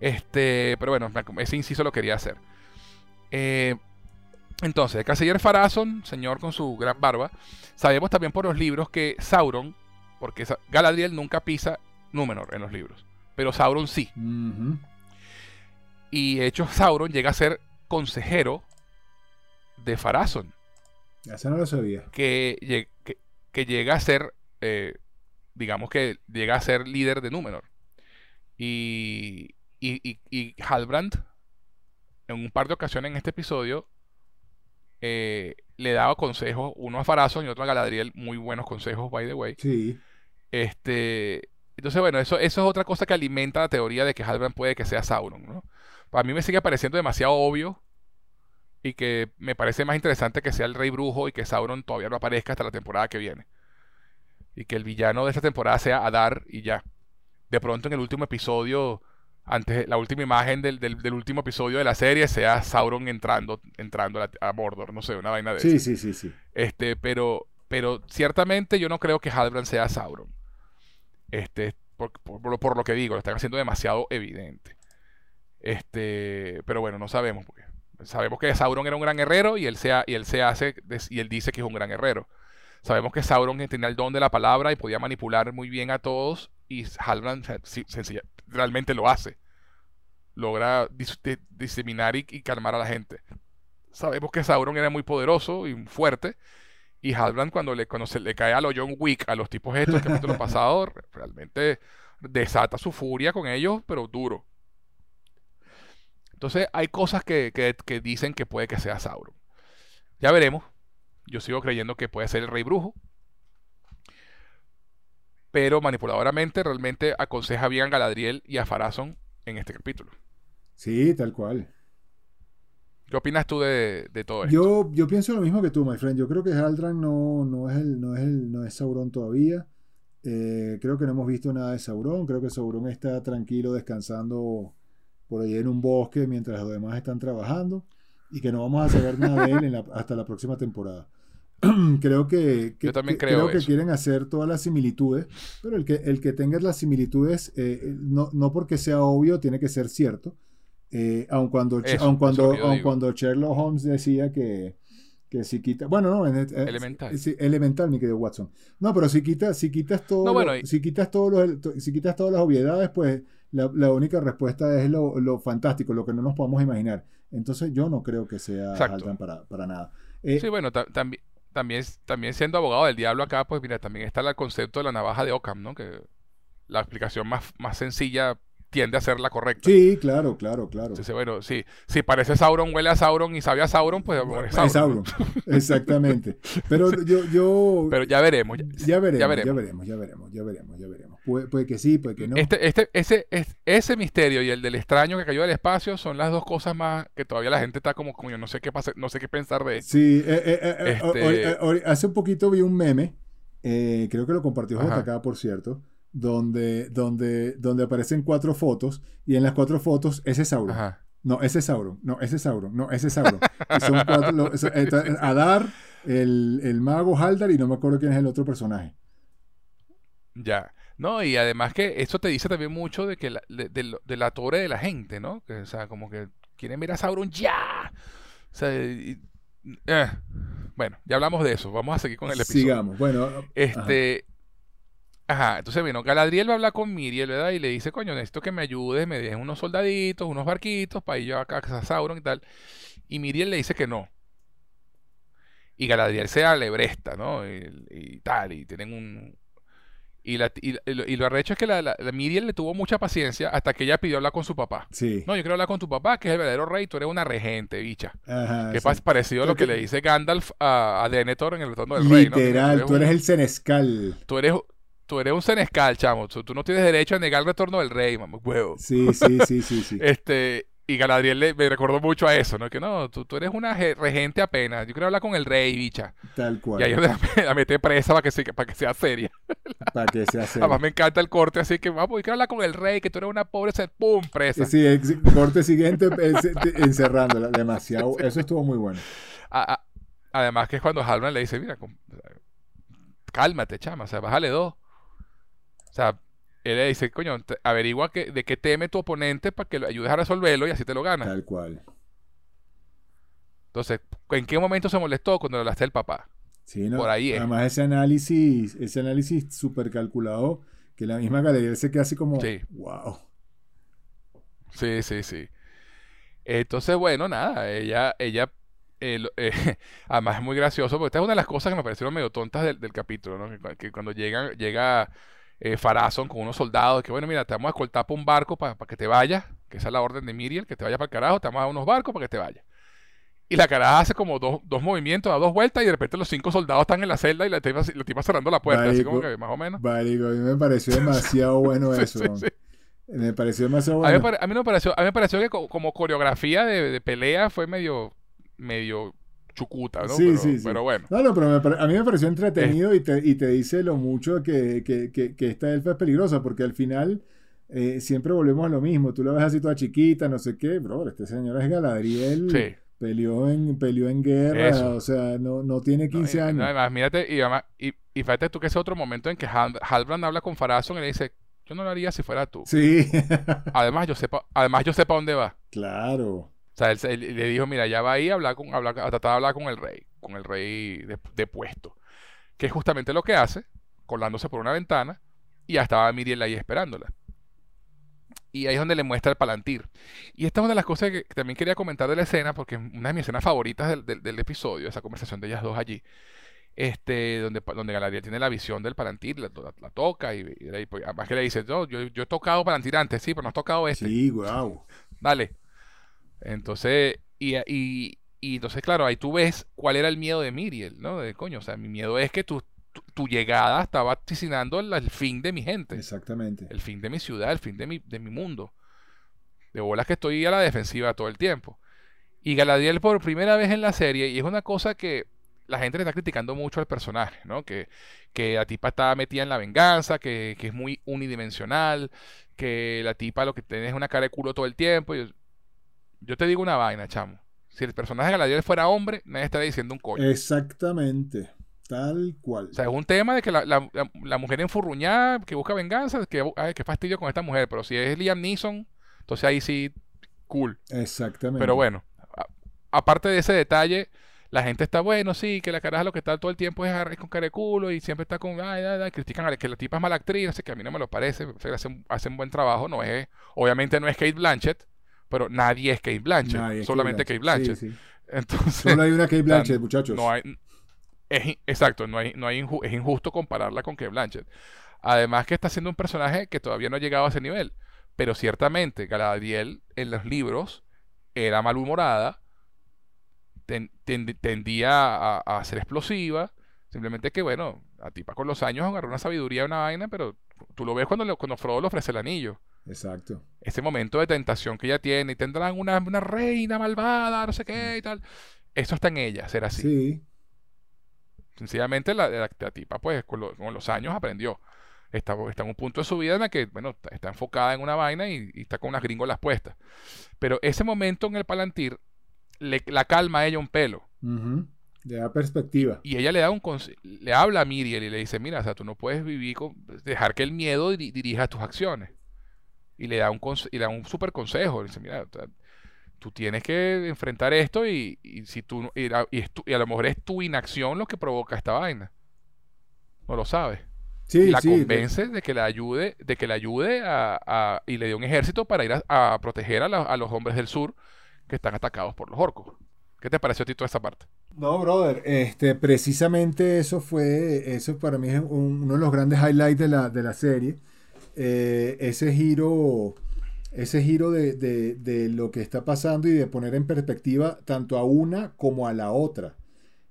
Este, pero bueno, ese inciso lo quería hacer. Eh, entonces, el canciller Farazón, señor con su gran barba, sabemos también por los libros que Sauron, porque Galadriel nunca pisa Númenor en los libros, pero Sauron sí. Y de hecho Sauron llega a ser consejero de Farazón. Eso no lo sabía. Que, que- que llega a ser, eh, digamos que llega a ser líder de Númenor. Y, y, y, y Halbrand, en un par de ocasiones en este episodio, eh, le daba consejos, uno a Farazón y otro a Galadriel, muy buenos consejos, by the way. Sí. Este, entonces, bueno, eso, eso es otra cosa que alimenta la teoría de que Halbrand puede que sea Sauron, ¿no? Para mí me sigue pareciendo demasiado obvio y que me parece más interesante que sea el Rey Brujo y que Sauron todavía no aparezca hasta la temporada que viene. Y que el villano de esta temporada sea Adar y ya. De pronto en el último episodio, antes, la última imagen del, del- del último episodio de la serie sea Sauron entrando, entrando a, Mordor, no sé, una vaina de Sí, sí, sí, sí. Este, pero, pero ciertamente yo no creo que Halbrand sea Sauron. Este, por, por- por lo- por lo que digo, lo están haciendo demasiado evidente. Este, pero bueno, no sabemos. porque sabemos que Sauron era un gran guerrero y él se, ha- y él se hace y él dice que es un gran guerrero. Sabemos que Sauron tenía el don de la palabra y podía manipular muy bien a todos y Halbrand se- sí, sencilla- realmente lo hace. Logra dis- diseminar y, y calmar a la gente. Sabemos que Sauron era muy poderoso y fuerte y Halbrand cuando, le, cuando se le cae a lo John Wick, a los tipos estos, el capítulo [LAUGHS] pasado, re- realmente desata su furia con ellos, pero duro. Entonces hay cosas que, que- que dicen que puede que sea Sauron. Ya veremos. Yo sigo creyendo que puede ser el rey brujo. Pero manipuladoramente realmente aconseja bien a Galadriel y a Farazón en este capítulo. Sí, tal cual. ¿Qué opinas tú de, de todo esto? Yo, yo pienso lo mismo que tú, my friend. Yo creo que Haldran no, no, es el, no, es el, no es Sauron todavía. Eh, creo que no hemos visto nada de Sauron. Creo que Sauron está tranquilo descansando por ahí en un bosque mientras los demás están trabajando y que no vamos a saber nada de él en la- hasta la próxima temporada. [CLEARS THROAT] creo que, que- Yo también que- creo que eso. quieren hacer todas las similitudes, pero el que, el que tenga las similitudes, eh, no, no porque sea obvio, tiene que ser cierto. Eh, aun cuando, Eso, aun cuando, aun cuando Sherlock Holmes decía que, que si quita, bueno, no, en- eh, Elemental. elemental, mi querido Watson. No, pero si quitas, si quitas todo, No, bueno, y- si quitas todos los, si quitas todas las obviedades, pues la, la única respuesta es lo, lo fantástico, lo que no nos podemos imaginar. Entonces yo no creo que sea para, para nada. Eh, Sí, bueno, ta- también, también, también siendo abogado del diablo acá, pues mira, también está el concepto de la navaja de Occam, ¿no? Que la explicación más, más sencilla tiende a ser la correcta. sí, claro, claro, claro. Entonces, bueno, sí, si parece Sauron, huele a Sauron y sabe a Sauron, pues bueno, es Es Sauron. Exactamente. Pero yo, yo Pero ya veremos. ya, veremos, ya ya veremos. ya veremos, ya veremos, ya veremos. Puede, puede que sí, puede que no. Este, este, ese, es- ese misterio y el del extraño que cayó del espacio son las dos cosas más que todavía la gente está como, coño, no sé qué pasa, no sé qué pensar de esto. Sí, eh, eh, eh, Este- hace un poquito vi un meme, creo que lo compartió. JK, por cierto, donde, donde, donde aparecen cuatro fotos y en las cuatro fotos ese es Sauron. Ajá. No, ese es Sauron. No, ese es Sauron. No, ese es Sauron. Y son cuatro, lo- eso- [LAUGHS] está Adar, el, el mago Haldar y no me acuerdo quién es el otro personaje. Ya. No, y además que eso te dice también mucho de que la, de, de la torre de la gente, ¿no? Que, o sea, como que quieren ver a Sauron ya. O sea, y- eh. bueno, ya hablamos de eso. Vamos a seguir con el episodio. Sigamos. Bueno. Este. Ajá. Entonces, bueno, Galadriel va a hablar con Miriel, ¿verdad? Y le dice, coño, necesito que me ayudes, me dejes unos soldaditos, unos barquitos para ir yo acá a Sauron y tal. Y Miriel le dice que no. Y Galadriel se alebresta, ¿no? Y, y tal, y tienen un... Y, la, y, y lo- arrecho es que la, la- la Miriel le tuvo mucha paciencia hasta que ella pidió hablar con su papá. sí. No, yo quiero hablar con tu papá, que es el verdadero rey, tú eres una regente, bicha. Ajá, Que sí. es parecido a lo que le dice Gandalf a, a Denethor en el retorno del rey, ¿no? Que Literal, tú eres el senescal. Tú eres, tú eres un senescal, chamo. Tú, tú no tienes derecho a negar el retorno del rey, mamá, huevo. Sí, [LAUGHS] sí, sí, sí, sí. Este, y Galadriel le, me recordó mucho a eso, ¿no? Que no, tú, tú eres una regente apenas. Yo quiero hablar con el rey, bicha. Tal cual. Y ahí la, la mete presa para que, se- para que sea seria. [LAUGHS] Para que sea serio. Además me encanta el corte, así que vamos, yo quiero hablar con el rey, que tú eres una pobre, pum, presa. Sí, corte siguiente encerrándola. Demasiado. [LAUGHS] Eso estuvo muy bueno. A- a- además que es cuando Halbrand le dice, mira, cálmate, chama, o sea, bájale dos. O sea, él le dice, coño, averigua que, de qué teme tu oponente para que lo ayudes a resolverlo y así te lo ganas. Tal cual. Entonces, ¿en qué momento se molestó cuando le hablaste del papá? Sí, ¿no? Por ahí es. Además, ese análisis, ese análisis súper calculado, que la misma galería se queda así como, Sí. wow. Sí, sí, sí. Entonces, bueno, nada, ella, ella, eh, lo- [LAUGHS] eh, además es muy gracioso, porque esta es una de las cosas que me parecieron medio tontas del, del capítulo, ¿no? Que, que cuando llegan, llega eh, Farazón con unos soldados, que bueno, mira, te vamos a escoltar por un barco para que te vayas, que esa es la orden de Miriel, que te vaya para el carajo, te vamos a dar unos barcos para que te vayas. Y la caraja hace como dos, dos movimientos, da dos vueltas y de repente los cinco soldados están en la celda y la tipa, la tipa cerrando la puerta, así como que más o menos. Marico, a mí me pareció [LAUGHS] demasiado bueno eso. sí, ¿no? sí. Me pareció demasiado A mí, bueno. a mí no me pareció, a mí me pareció que co- como coreografía de, de pelea fue medio, medio chucuta, ¿no? Sí, pero, sí, sí. pero bueno. No, no, pero me a mí me pareció entretenido y, te, y te dice lo mucho que, que, que, que esta elfa es peligrosa, porque al final eh, siempre volvemos a lo mismo. Tú la ves así toda chiquita, no sé qué, bro, este señor es Galadriel, Sí. peleó, en, peleó en guerra, Eso. o sea, no, no tiene 15 No, y- años. no, además, mírate, y, además- y, y fíjate tú que ese otro momento en que Hal- Halbrand habla con Farazón y le dice, yo no lo haría si fuera tú. Sí, Además, yo sepa, además yo sé para dónde va. [LAUGHS] claro. O sea, él, le dijo, mira, ya va ahí a hablar con, a hablar- a tratar de hablar con el rey, con el rey de, depuesto. Que es justamente lo que hace, colándose por una ventana, y ya estaba Miriel ahí esperándola. Y ahí es donde le muestra el palantir. Y esta es una de las cosas que también quería comentar de la escena, porque es una de mis escenas favoritas del, del- del episodio, esa conversación de ellas dos allí. Este, donde, donde Galadriel tiene la visión del palantir, la, la- la toca, y, pues, además que le dice, no, yo, yo he tocado palantir antes, sí, pero no has tocado este Sí, wow. dale. Entonces, y, y, y entonces, claro, ahí tú ves cuál era el miedo de Miriel, ¿no? De coño, o sea, mi miedo es que tu, tu, tu llegada estaba vaticinando el, el fin de mi gente, Exactamente. el fin de mi ciudad, el fin de mi, de mi mundo. De bolas que estoy a la defensiva todo el tiempo. Y Galadriel por primera vez en la serie, y es una cosa que la gente le está criticando mucho al personaje, ¿no? Que, que la tipa está metida en la venganza, que, que es muy unidimensional, que la tipa lo que tiene es una cara de culo todo el tiempo. y yo, te digo una vaina, chamo. Si el personaje de Galadriel fuera hombre, nadie estaría diciendo un coño. Exactamente. Tal cual. O sea, es un tema de que la, la- la- la mujer enfurruñada, que busca venganza, que, ay, qué fastidio con esta mujer. Pero si es Liam Neeson, entonces ahí sí, cool. Exactamente. Pero bueno, a- aparte de ese detalle, la gente está bueno, sí, que la caraja lo que está todo el tiempo es, ar- es con cara de culo y siempre está con, ay, ay, ay, critican a la- que la tipa es mala actriz, sé que a mí no me lo parece, hacen, hacen buen trabajo, no es, obviamente no es Kate Blanchett, pero nadie es Kate Blanchett, Nadie solamente Kate Blanchett. Sí, sí. Entonces, Solo hay una Kate [LAUGHS] Blanchett, muchachos. no hay, es, exacto, no hay, no hay inju- es injusto compararla con Kate Blanchett. Además que está siendo un personaje que todavía no ha llegado a ese nivel. Pero ciertamente Galadriel en los libros era malhumorada, ten- ten- tendía a, a ser explosiva. Simplemente que, bueno, la tipa con los años agarró una sabiduría de una vaina, pero tú lo ves cuando, le- cuando Frodo le ofrece el anillo. Exacto. Ese momento de tentación que ella tiene, y tendrán una, una reina malvada, no sé qué y tal. Eso está en ella, ser así. Sí. Sencillamente la, la- la tipa, pues, con, lo- con los años aprendió. Está, está en un punto de su vida en la que, bueno, está, está enfocada en una vaina y, y está con unas gringolas puestas. Pero ese momento en el Palantir le, la calma a ella un pelo. Le da perspectiva. Y ella le da un le habla a Miriel y le dice, mira, o sea, tú no puedes vivir con, dejar que el miedo diri- dirija tus acciones. Y le da un, y le da un super consejo. Le dice, mira, o sea, tú tienes que enfrentar esto y, y si tú, no- y, la- y a lo mejor es tu inacción lo que provoca esta vaina. No lo sabes. Sí, y la sí. convence de que le ayude, de que le ayude a, a- y le dio un ejército para ir a, a proteger a, la- a los hombres del sur que están atacados por los orcos. ¿Qué te pareció a ti toda esa parte? No, brother, este, precisamente eso fue, eso para mí es un- uno de los grandes highlights de la, de la serie. Eh, ese giro, ese giro de, de- de lo que está pasando y de poner en perspectiva tanto a una como a la otra.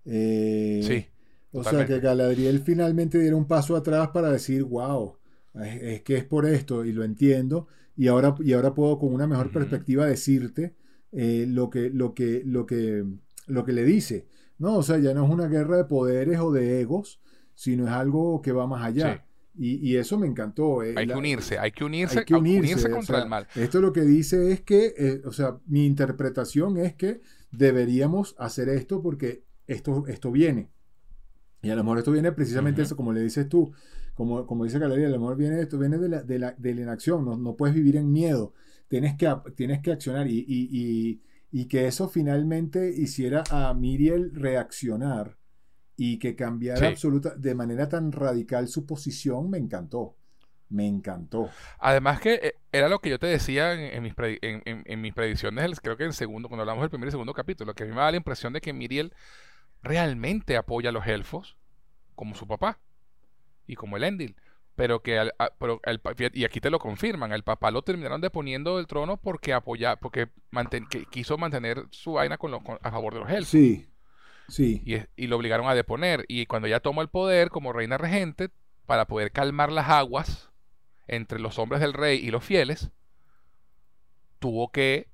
Eh, Sí, O sea, que Galadriel finalmente diera un paso atrás para decir, wow, es, es que es por esto y lo entiendo y ahora, y ahora puedo con una mejor perspectiva decirte eh, lo, que, lo, que, lo, que, lo que le dice. No, o sea, ya no es una guerra de poderes o de egos, sino es algo que va más allá. Y, y eso me encantó. eh, Hay la- que unirse, hay que unirse, hay que unirse, o contra sea, el mal. Esto lo que dice es que, eh, o sea, mi interpretación es que deberíamos hacer esto porque esto, esto viene. Y a lo mejor esto viene precisamente Ujú. eso, como le dices tú, como, como dice Galería, a lo mejor viene esto, viene de la, de la, de la inacción, no, no puedes vivir en miedo, tienes que, tienes que accionar y, y, y, y que eso finalmente hiciera a Miriel reaccionar y que cambiara Sí. absoluta, de manera tan radical su posición, me encantó, me encantó. Además que eh, era lo que yo te decía en, en mis, predi- en- en- mis predicciones, creo que en segundo, cuando hablamos del primer y segundo capítulo, que a mí me da la impresión de que Miriel realmente apoya a los elfos como su papá y como el Endil. Pero que al- a- pero el y aquí te lo confirman, el papá lo terminaron deponiendo del trono porque apoya, porque manten- que quiso mantener su vaina con lo- con- a favor de los elfos. Sí, Y, y lo obligaron a deponer. Y cuando ella tomó el poder como reina regente, para poder calmar las aguas entre los hombres del rey y los fieles, tuvo que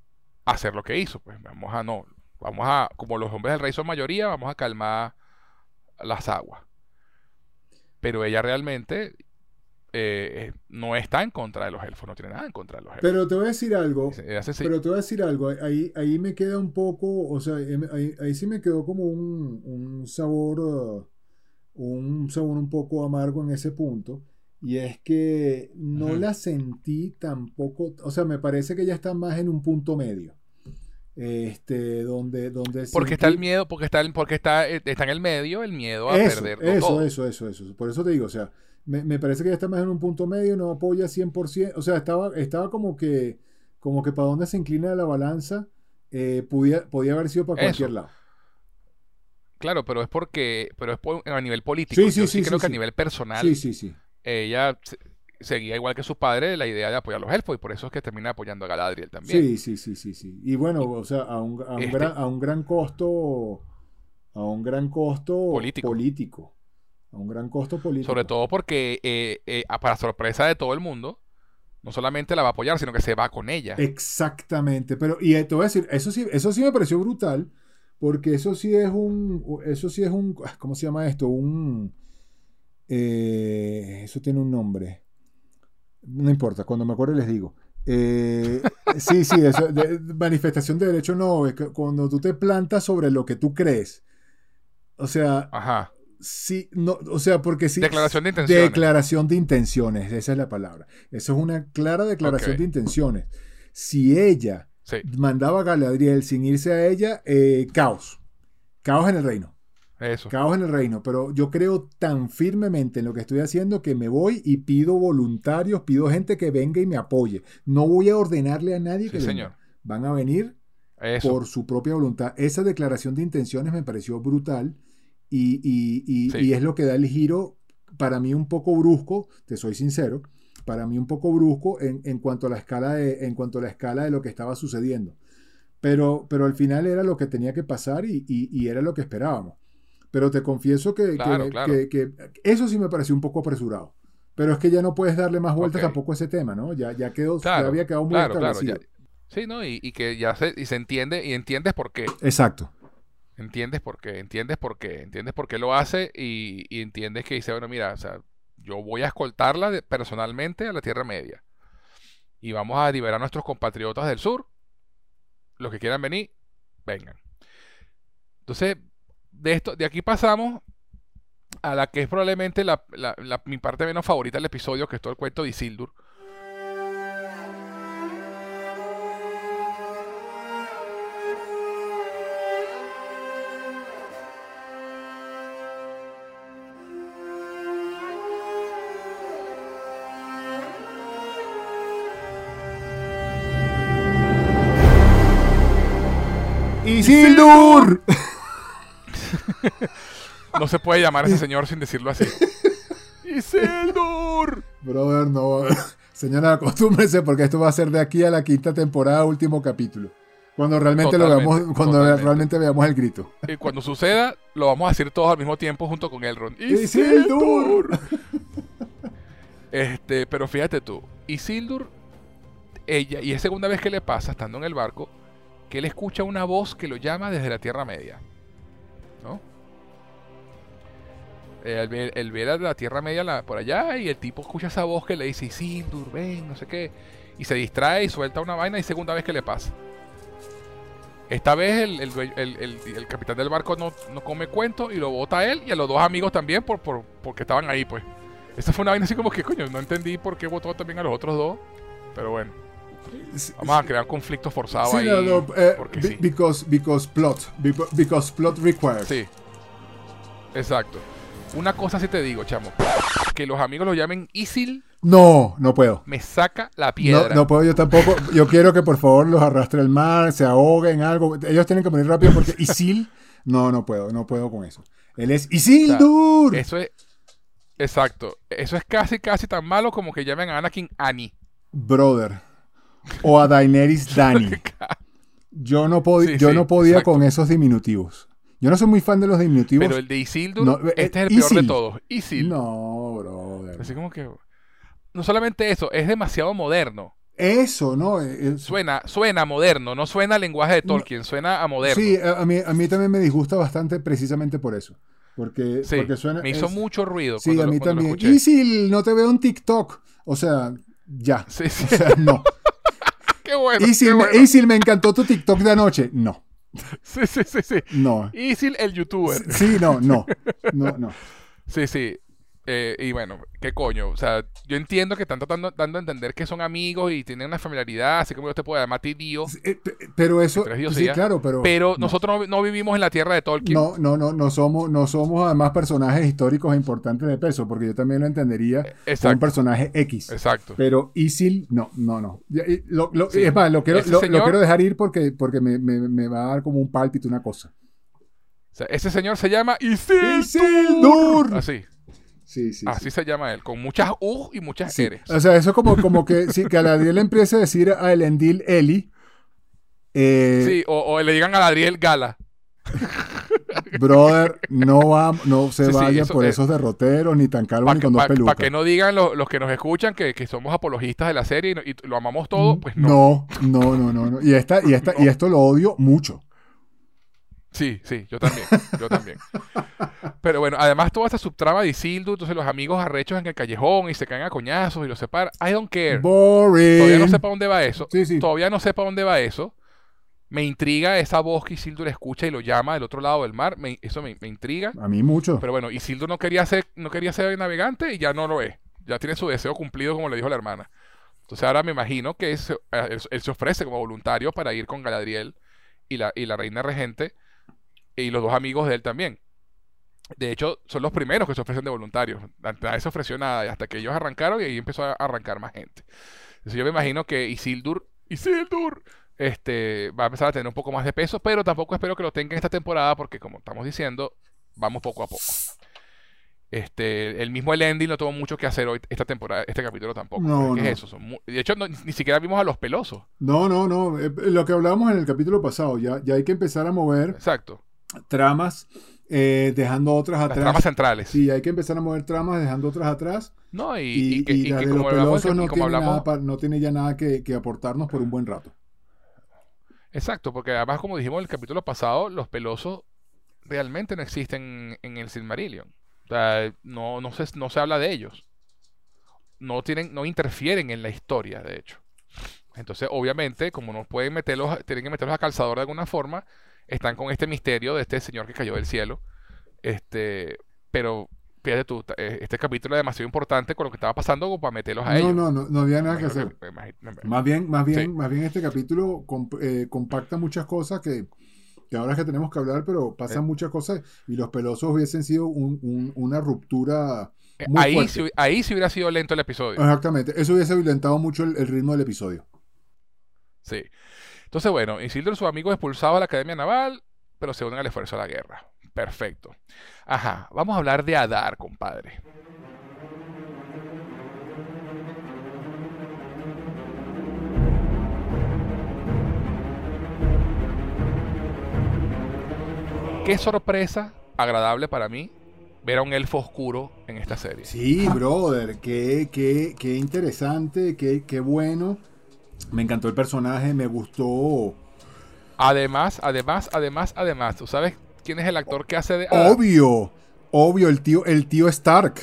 hacer lo que hizo. Pues vamos a no, vamos a, como los hombres del rey son mayoría, vamos a calmar las aguas. Pero ella realmente eh, no está en contra de los elfos, no tiene nada en contra de los elfos. Pero te voy a decir algo. Pero te voy a decir algo, ahí, ahí me queda un poco, o sea, em- ahí, ahí sí me quedó como un, un sabor, uh, un sabor un poco amargo en ese punto, y es que no la sentí tampoco, o sea, me parece que ella está más en un punto medio, este, donde, donde porque está el miedo, porque está, porque está, eh, está en el medio el miedo a eso, perder eso, todo. eso, eso, eso, por eso te digo, o sea, me, me parece que ella está más en un punto medio, no apoya 100%, o sea, estaba, estaba como que, como que para donde se inclina la balanza, eh, podía, podía haber sido para Eso. cualquier lado. Claro, pero es porque, pero es por- a nivel político. Sí, sí, Yo sí, creo que a nivel personal, Sí, sí, sí. ella se- seguía igual que su padre la idea de apoyar a los elfos y por eso es que termina apoyando a Galadriel también. Sí, sí, sí, sí, sí. Y bueno, o sea, a un, a un Este- gran, a un gran costo, a un gran costo Político. político. A un gran costo político. Sobre todo porque, eh, eh, para sorpresa de todo el mundo, no solamente la va a apoyar, sino que se va con ella. Exactamente, pero y eh, te voy a decir, eso sí, eso sí me pareció brutal, porque eso sí es un, eso sí es un, ah, ¿cómo se llama esto? Un, eh, eso tiene un nombre. No importa, cuando me acuerde les digo. Eh, sí, sí, eso, de- manifestación de derecho no, es que cuando tú te plantas sobre lo que tú crees. O sea, Ajá. Sí, no, o sea, porque sí. Declaración de intenciones. Declaración de intenciones, esa es la palabra. Eso es una clara declaración de intenciones. Si ella Sí. mandaba a Galadriel sin irse a ella, eh, caos. Caos en el reino. Eso. Caos en el reino. Pero yo creo tan firmemente en lo que estoy haciendo que me voy y pido voluntarios, pido gente que venga y me apoye. No voy a ordenarle a nadie Sí, que venga. señor. Van a venir Eso. por su propia voluntad. Esa declaración de intenciones me pareció brutal y, y- y- Sí. y es lo que da el giro, para mí un poco brusco, te soy sincero, para mí un poco brusco en, en cuanto a la escala de, en cuanto a la escala de lo que estaba sucediendo. Pero, pero al final era lo que tenía que pasar y, era lo que esperábamos. Pero te confieso que, Claro, que- claro. que- que eso sí me pareció un poco apresurado. Pero es que ya no puedes darle más vueltas tampoco a ese tema, ¿no? Ya, ya quedó, ya Claro, había quedado muy claro, claro, ya- Sí, ¿no? Y, y que ya se, y se entiende, y entiendes por qué. Exacto. Entiendes por qué, entiendes por qué, entiendes por qué lo hace y, y entiendes que dice, bueno, mira, o sea, yo voy a escoltarla personalmente a la Tierra Media. Y vamos a liberar a nuestros compatriotas del sur. Los que quieran venir, vengan. Entonces, de esto, de aquí pasamos a la que es probablemente la, la- la- mi parte menos favorita del episodio, que es todo el cuento de Isildur. ¡Isildur! [LAUGHS] No se puede llamar a ese señor sin decirlo así. ¡Isildur! Brother, no. [LAUGHS] Señora, acostúmbrese porque esto va a ser de aquí a la quinta temporada, último capítulo. Cuando realmente lo veamos, cuando totalmente. realmente veamos el grito. Y cuando suceda, lo vamos a decir todos al mismo tiempo junto con Elrond. ¡Isildur! Este, pero fíjate tú, Isildur, ella, y es segunda vez que le pasa, estando en el barco, que él escucha una voz que lo llama desde la Tierra Media. ¿No? Él ve, él ve la, Tierra Media la- por allá y el tipo escucha esa voz que le dice Isildur, ven, no sé qué. Y se distrae y suelta una vaina y segunda vez que le pasa. Esta vez el capitán del barco no, no come cuento y lo bota a él y a los dos amigos también por, por- porque estaban ahí, pues. Esa fue una vaina así como que, coño, no entendí por qué votó también a los otros dos. Pero bueno, vamos a crear conflicto forzado Sí, ahí. no, no, eh, porque sí. because, because plot. Be- Because plot requires. Sí. Exacto. Una cosa sí te digo, chamo. Que los amigos lo llamen Isil No, no puedo. Me saca la piedra. no puedo yo tampoco. Yo quiero que por favor los arrastre el mar, se ahoguen, algo. Ellos tienen que morir rápido porque Isil. No, no puedo, no puedo con eso. Él es Isildur. Eso es. Exacto. Eso es casi, casi tan malo como que llamen a Anakin Annie. Brother. [LAUGHS] O a Daenerys [LAUGHS] Dani. Yo no, Sí, yo sí, no podía exacto. con esos diminutivos. Yo no soy muy fan de los diminutivos. Pero el de Isildur, No, eh, este es el peor de todos. Isil. No, brother. Así como que. No solamente eso, es demasiado moderno. Eso, ¿no? Eh, eh, Suena, suena moderno, no suena al lenguaje de Tolkien, suena a moderno. Sí, a mí, a mí también me disgusta bastante precisamente por eso. Porque, Sí, porque suena. me hizo es- mucho ruido. Sí, cuando a lo- mí cuando lo también. escuché. Isil, no te veo en TikTok. O sea, ya. Sí, sí. O sea, no. [LAUGHS] qué bueno. Isil, qué me, bueno. Isil, me encantó tu TikTok de anoche. No, [LAUGHS] Sí, sí, sí, sí. no. Isil, el youtuber. Sí, no, no. [LAUGHS] No, no. Sí, sí. Eh, y bueno, ¿qué coño? O sea, yo entiendo que están tratando, dando a entender que son amigos y tienen una familiaridad, así como yo te puedo llamar a ti Dio, Eh, pe- Pero eso. Ellos Sí, claro, pero. pero no. nosotros no, no vivimos en la tierra de Tolkien. No, no, no, no somos, no somos además personajes históricos e importantes de peso, porque yo también lo entendería como un personaje X. Exacto. Pero Isil, no, no, no. Ya, y lo- lo- Sí. Es más, lo quiero, lo, quiero dejar ir porque, porque me, me- me va a dar como un pálpito, una cosa. O sea, ese señor se llama Isildur. Isildur. Así, Sí, sí. así sí. se llama él, con muchas U y muchas Sí. O sea, eso como, como que si Galadriel le empiece a decir a Elendil Eli, eh, Sí, o, o le digan a Adriel Gala. brother, no va, no se Sí, sí, vaya eso por es- esos derroteros, ni tan calvo Para ni que, con dos pa- pelucas. que no digan lo- los que nos escuchan que, que somos apologistas de la serie y, no- y lo amamos todo, pues no. no, no, no, no, no. Y, esta, y, esta, y esto lo odio mucho. Sí, sí, yo también, yo también. Pero bueno, además toda esta subtrama de Isildur, entonces los amigos arrechos en el callejón y se caen a coñazos y los separan. I don't care. Boring. Todavía no sé para dónde va eso. Sí, sí. Todavía no sé para dónde va eso. Me intriga esa voz que Isildur escucha y lo llama del otro lado del mar. Me- eso me, me intriga. A mí mucho. Pero bueno, Isildur no quería ser, no quería ser navegante y ya no lo es. Ya tiene su deseo cumplido, como le dijo la hermana. Entonces ahora me imagino que es- él, él se ofrece como voluntario para ir con Galadriel y la, y la reina regente y los dos amigos de él también. De hecho, son los primeros que se ofrecen de voluntarios. Nadie se ofreció nada hasta que ellos arrancaron y ahí empezó a arrancar más gente. Entonces yo me imagino que Isildur, Isildur, este, va a empezar a tener un poco más de peso, pero tampoco espero que lo tenga en esta temporada porque como estamos diciendo, vamos poco a poco. Este, el mismo Elendil no tuvo mucho que hacer hoy esta temporada, este capítulo tampoco. No, ¿Qué no. es eso? Son mu- de hecho, no- ni siquiera vimos a los pelosos. No, no, no. eh, lo que hablábamos en el capítulo pasado, ya, ya hay que empezar a mover Exacto. Tramas, eh, dejando otras Las atrás. tramas centrales. Sí, hay que empezar a mover tramas, dejando otras atrás. ¿No? Y, Y, y que, que como hablamos, no como tiene, hablamos- nada pa- no tiene ya nada que, que aportarnos por un buen rato. Exacto, porque además, como dijimos en el capítulo pasado, los pelosos realmente no existen en el Silmarillion. O sea, no, no, se, no se habla de ellos. No, tienen, no interfieren en la historia, de hecho. Entonces, obviamente, como no pueden meterlos, tienen que meterlos a calzador de alguna forma, están con este misterio de este señor que cayó del cielo. Este, pero fíjate tú, eh, este capítulo es demasiado importante con lo que estaba pasando como para meterlos a No, ellos. no, no, no había nada que hacer. que- Más bien, más bien, Sí. más bien este capítulo comp- eh, compacta muchas cosas que, que ahora es que tenemos que hablar, pero pasan Eh. muchas cosas y los pelosos hubiesen sido un- un- una ruptura muy ahí, fuerte. sí, ahí sí hubiera sido lento el episodio. Exactamente, eso hubiese violentado mucho el, el ritmo del episodio. Sí. Entonces, bueno, Isildur y sus amigos expulsados de la Academia Naval, pero se unen al esfuerzo de la guerra. Perfecto. Ajá, vamos a hablar de Adar, compadre. Qué sorpresa agradable para mí ver a un elfo oscuro en esta serie. Sí, brother, qué, qué, qué interesante, qué, qué bueno. Me encantó el personaje, me gustó. Además, además, además, además, ¿tú sabes quién es el actor que hace de? Obvio, obvio, el tío, el tío Stark.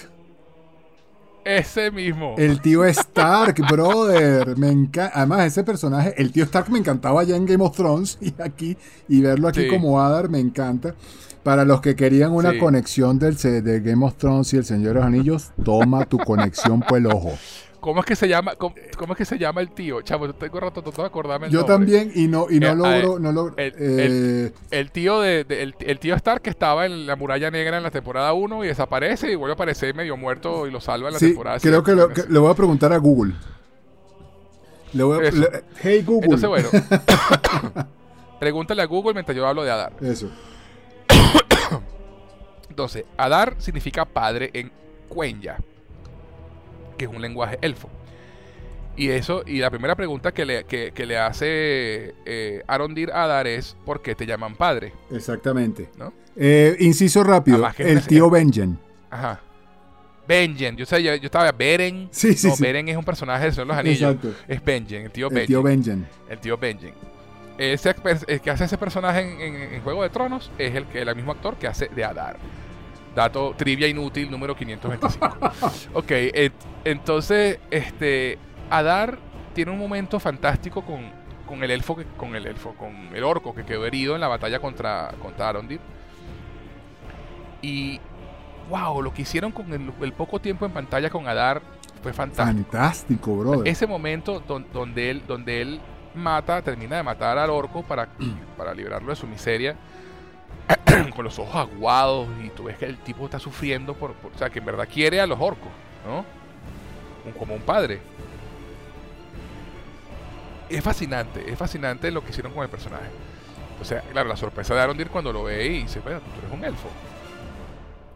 Ese mismo. El tío Stark, [LAUGHS] brother. Me encanta. Además, ese personaje, el tío Stark me encantaba ya en Game of Thrones [LAUGHS] y aquí, y verlo aquí Sí. como Adar me encanta. Para los que querían una Sí. conexión del, de Game of Thrones y el Señor de los Anillos, toma tu conexión por el ojo. ¿Cómo es que se llama? ¿Cómo, cómo es que se llama el tío? Chavo, tengo rato tratando de acordarme el Yo nombre. también, y no, y no Eh, logro, no logro. el- eh, El tío de, de- el, el tío Stark que estaba en la muralla negra en la temporada 1 y desaparece y vuelve a aparecer medio muerto y lo salva en la sí, temporada creo que, lo, que le voy a preguntar a Google. Le voy a- le- hey Google. Entonces, bueno. [LAUGHS] pregúntale a Google mientras yo hablo de Adar. Eso. Entonces, Adar significa padre en Quenya, que es un lenguaje elfo. Y eso, y la primera pregunta que le, que, que le hace eh, Arondir a Adar es ¿por qué te llaman padre? Exactamente. ¿No? Eh, inciso rápido. El una- tío Benjen. Ajá. Benjen, yo, sé, yo, yo estaba Beren. Sí, sí, no, sí. Beren es un personaje de Señor los Anillos. Exacto. Es Benjen, el tío El Benjen. tío Benjen. El tío Benjen. Ese, el que hace ese personaje en, en- en Juego de Tronos es el, que, el mismo actor que hace de Adar. Dato trivia inútil número 525. [LAUGHS] ok, et- entonces, este, Adar tiene un momento fantástico con, con el elfo, que, con el elfo, con el orco que quedó herido en la batalla contra, contra Arondir. Y, wow, lo que hicieron con el, el poco tiempo en pantalla con Adar fue fantástico. Fantástico, brother. Ese momento don- donde él, donde él mata, termina de matar al orco para, para liberarlo de su miseria, [CLEARS THROAT] con los ojos aguados, y tú ves que el tipo está sufriendo por, o sea, que en verdad quiere a los orcos, ¿no? Como un padre. Es fascinante, es fascinante lo que hicieron con el personaje. O sea, claro, la sorpresa de Arondir cuando lo ve y dice, bueno, tú eres un elfo.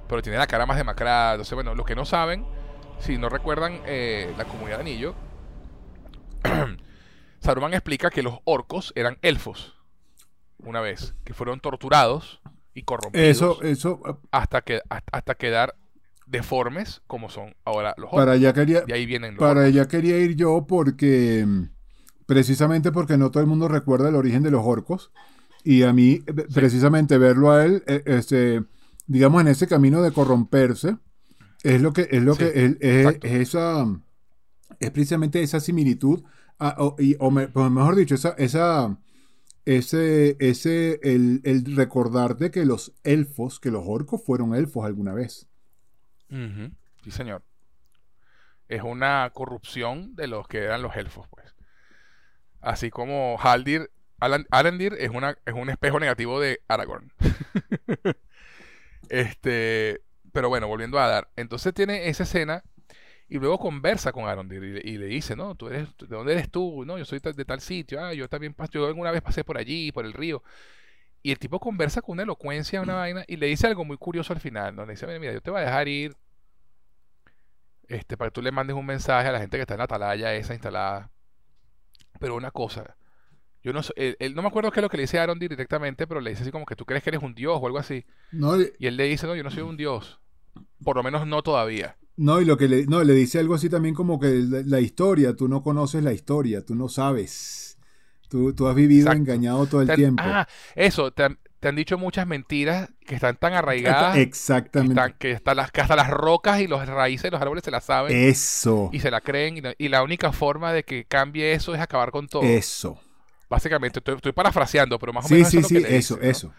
Pero tiene la cara más demacrada. Entonces, bueno, los que no saben, si no recuerdan eh, la comunidad de Anillo, [CLEARS THROAT] Saruman explica que los orcos eran elfos una vez, que fueron torturados y corrompidos Eso, eso, eh, hasta, que, hasta, hasta quedar deformes como son ahora los orcos. para allá quería, De ahí vienen los para orcos. allá quería ir yo porque, mm, precisamente porque no todo el mundo recuerda el origen de los orcos. Y a mí, eh, precisamente verlo a él, eh, este, digamos, en ese camino de corromperse, es lo que, es lo Sí, que, es, es- exacto. es esa, es precisamente esa similitud, a- o, y- o me- pues mejor dicho, esa, esa, ese, ese, el, el recordarte que los elfos, que los orcos fueron elfos alguna vez. Sí, señor. Es una corrupción de los que eran los elfos, pues. Así como Haldir, Alan- Arendir es, una, es un espejo negativo de Aragorn. [LAUGHS] este, pero bueno, volviendo a Adar. Entonces tiene esa escena y luego conversa con Arondir y, le- y le dice, ¿no? ¿Tú eres, ¿De dónde eres tú? No, yo soy de tal sitio. Ah, yo también pas- yo alguna vez pasé por allí, por el río. Y el tipo conversa con una elocuencia, una vaina, y le dice algo muy curioso al final, ¿no? Le dice, mira, yo te voy a dejar ir este, para que tú le mandes un mensaje a la gente que está en la atalaya esa instalada. Pero una cosa, yo no sé, él, él- no me acuerdo qué es lo que le dice a Aaron directamente, pero le dice así como que tú crees que eres un dios o algo así. ¿no? Y él le dice, no, yo no soy un dios. Por lo menos no todavía. No, y lo que le, no, le dice algo así también como que la, la historia, tú no conoces la historia, tú no sabes. Tú, tú has vivido Exacto. engañado todo el Te han- tiempo. ah, eso, te han, te han dicho muchas mentiras que están tan arraigadas Exactamente. están- que, hasta las, que hasta las rocas y las raíces de los árboles se las saben Eso. y se la creen. Y, la- y la única forma de que cambie eso es acabar con todo. Eso. Básicamente, estoy, estoy parafraseando, pero más o Sí, menos sí, eso es lo sí, que le eso, dice, ¿no?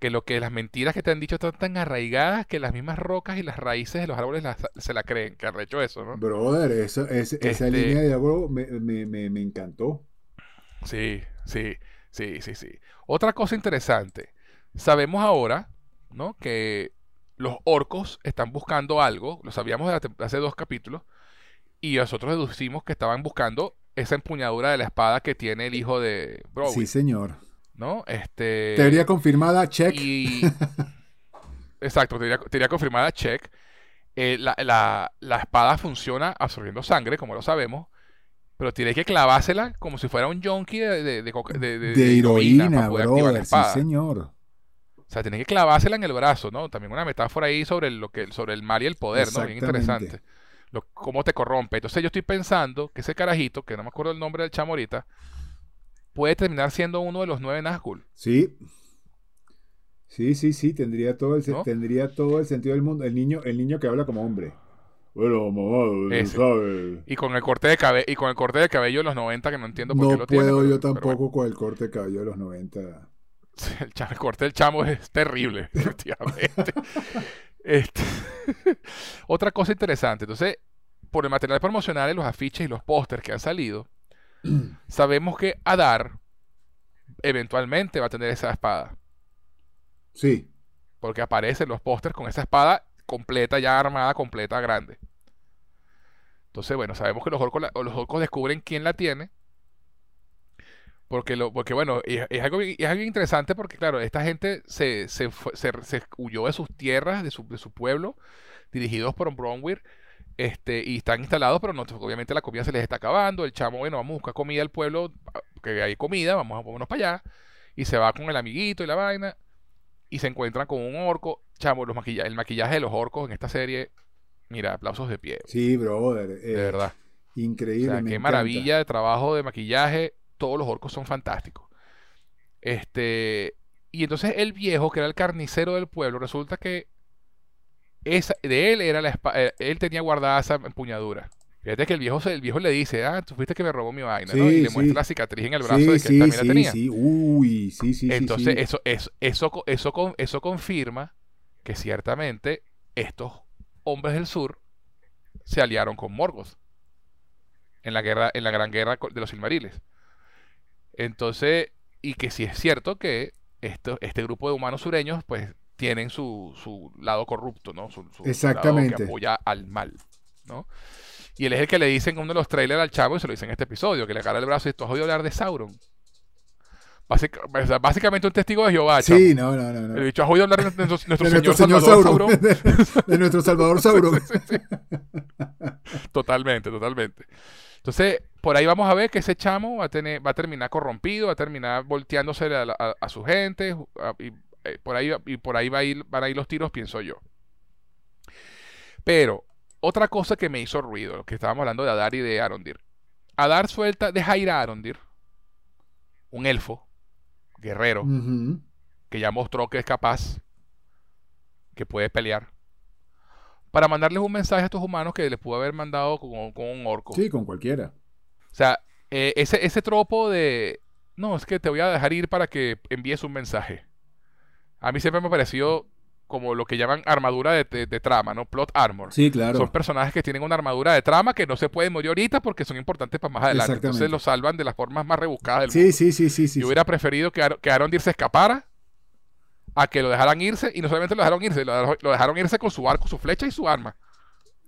Que lo que las mentiras que te han dicho están tan arraigadas que las mismas rocas y las raíces de los árboles las- se la creen. Que ha hecho eso, ¿no? Brother, eso, esa Este- línea de diálogo me, me- me- me encantó. Sí, sí, sí, sí, sí. Otra cosa interesante. Sabemos ahora, ¿no? Que los orcos están buscando algo. Lo sabíamos la hace dos capítulos. Y nosotros deducimos que estaban buscando esa empuñadura de la espada que tiene el hijo de Browy, Sí, señor. ¿No? Este... Teoría confirmada, check. Y. [LAUGHS] Exacto, teoría, teoría confirmada, check. Eh, la, la- la espada funciona absorbiendo sangre, como lo sabemos. Pero tiene que clavársela como si fuera un junkie de, de, heroína, brother. Sí, señor. O sea, tiene que clavársela en el brazo, ¿no? También una metáfora ahí sobre lo que, sobre el mal y el poder, ¿no? Bien interesante. Lo- cómo te corrompe. Entonces yo estoy pensando que ese carajito, que no me acuerdo el nombre del chamo ahorita, puede terminar siendo uno de los nueve Nazgûl. Sí. Sí, sí, sí, tendría todo el, ¿No? tendría todo el sentido del mundo. El niño, el niño que habla como hombre. Bueno, mamá, Ese. Y con el corte de cabello, y con el corte de cabello de los 90 que no entiendo por qué No lo tiene. puedo pero- yo tampoco bueno. con el corte de cabello de los 90. [LAUGHS] Sí, El, corte del chamo es terrible, [LAUGHS] efectivamente. Este, [LAUGHS] Otra cosa interesante. Entonces, por el material promocional y los afiches y los pósters que han salido, [CLEARS THROAT] sabemos que Adar eventualmente va a tener esa espada. Sí. Porque aparecen los pósters con esa espada completa, ya armada, completa, grande. Entonces, bueno, sabemos que los orcos, los orcos descubren quién la tiene. Porque, lo, porque bueno, es, algo, es algo interesante porque, claro, esta gente se, se, se, huyó de sus tierras, de su, de su pueblo, dirigidos por Bronwyn este, y están instalados, pero no, obviamente la comida se les está acabando. El chamo, bueno, vamos a buscar comida al pueblo, que hay comida, vamos a ponernos para allá. Y se va con el amiguito y la vaina. Y se encuentran con un orco. Chamo, los el maquillaje de los orcos en esta serie, mira, aplausos de pie. Sí, brother. de verdad. Increíble. O qué maravilla de trabajo de maquillaje. Todos los orcos son fantásticos. Este. Y entonces el viejo, que era el carnicero del pueblo, resulta que esa, de él era la eh, él tenía guardada esa empuñadura. Fíjate que el viejo, el viejo le dice, ah, tú fuiste que me robó mi vaina, ¿no? Y le muestra la cicatriz en el brazo de que él también la tenía. Sí, uy, sí, sí, Entonces, Eso, eso, eso, eso, eso confirma que ciertamente estos hombres del sur se aliaron con Morgoth en la guerra, en la gran guerra de los Silmariles. Entonces, y que si es cierto que esto, este grupo de humanos sureños, pues tienen su, su lado corrupto, ¿no? Su, Exactamente. Lado que apoya al mal, ¿no? Y él es el que le dicen en uno de los trailers al chavo, y se lo dicen en este episodio, que le agarra el brazo y tú has oído hablar de Sauron. básicamente un testigo de Jehová. Sí, no, no, no, El dicho, has oído hablar de nuestro, [LAUGHS] señor, Salvador Sauron. [LAUGHS] De, nuestro Salvador [LAUGHS] Sauron. totalmente, totalmente. Entonces, por ahí vamos a ver que ese chamo va a, tener, va a terminar corrompido, va a terminar volteándose a, su gente, y eh, por ahí, y por ahí va a ir, van a ir los tiros, pienso yo. Pero, otra cosa que me hizo ruido, lo que estábamos hablando de Adar y de Arondir. Adar suelta, deja ir a Arondir, un elfo, guerrero, que ya mostró que es capaz, que puede pelear, para mandarles un mensaje a estos humanos que les pudo haber mandado con, un orco. Sí, con cualquiera. O sea, eh, ese, ese tropo de, no, es que te voy a dejar ir para que envíes un mensaje a mí siempre me ha parecido como lo que llaman armadura de, trama, ¿no? Plot armor. Sí, claro. Son personajes que tienen una armadura de trama que no se pueden morir ahorita porque son importantes para más adelante. Entonces los salvan de las formas más rebuscadas del sí, mundo. Sí, sí, sí, sí. Yo hubiera preferido que, que Aaron se escapara a que lo dejaran irse y no solamente lo dejaron irse, lo dejaron irse con su arco, su flecha y su arma.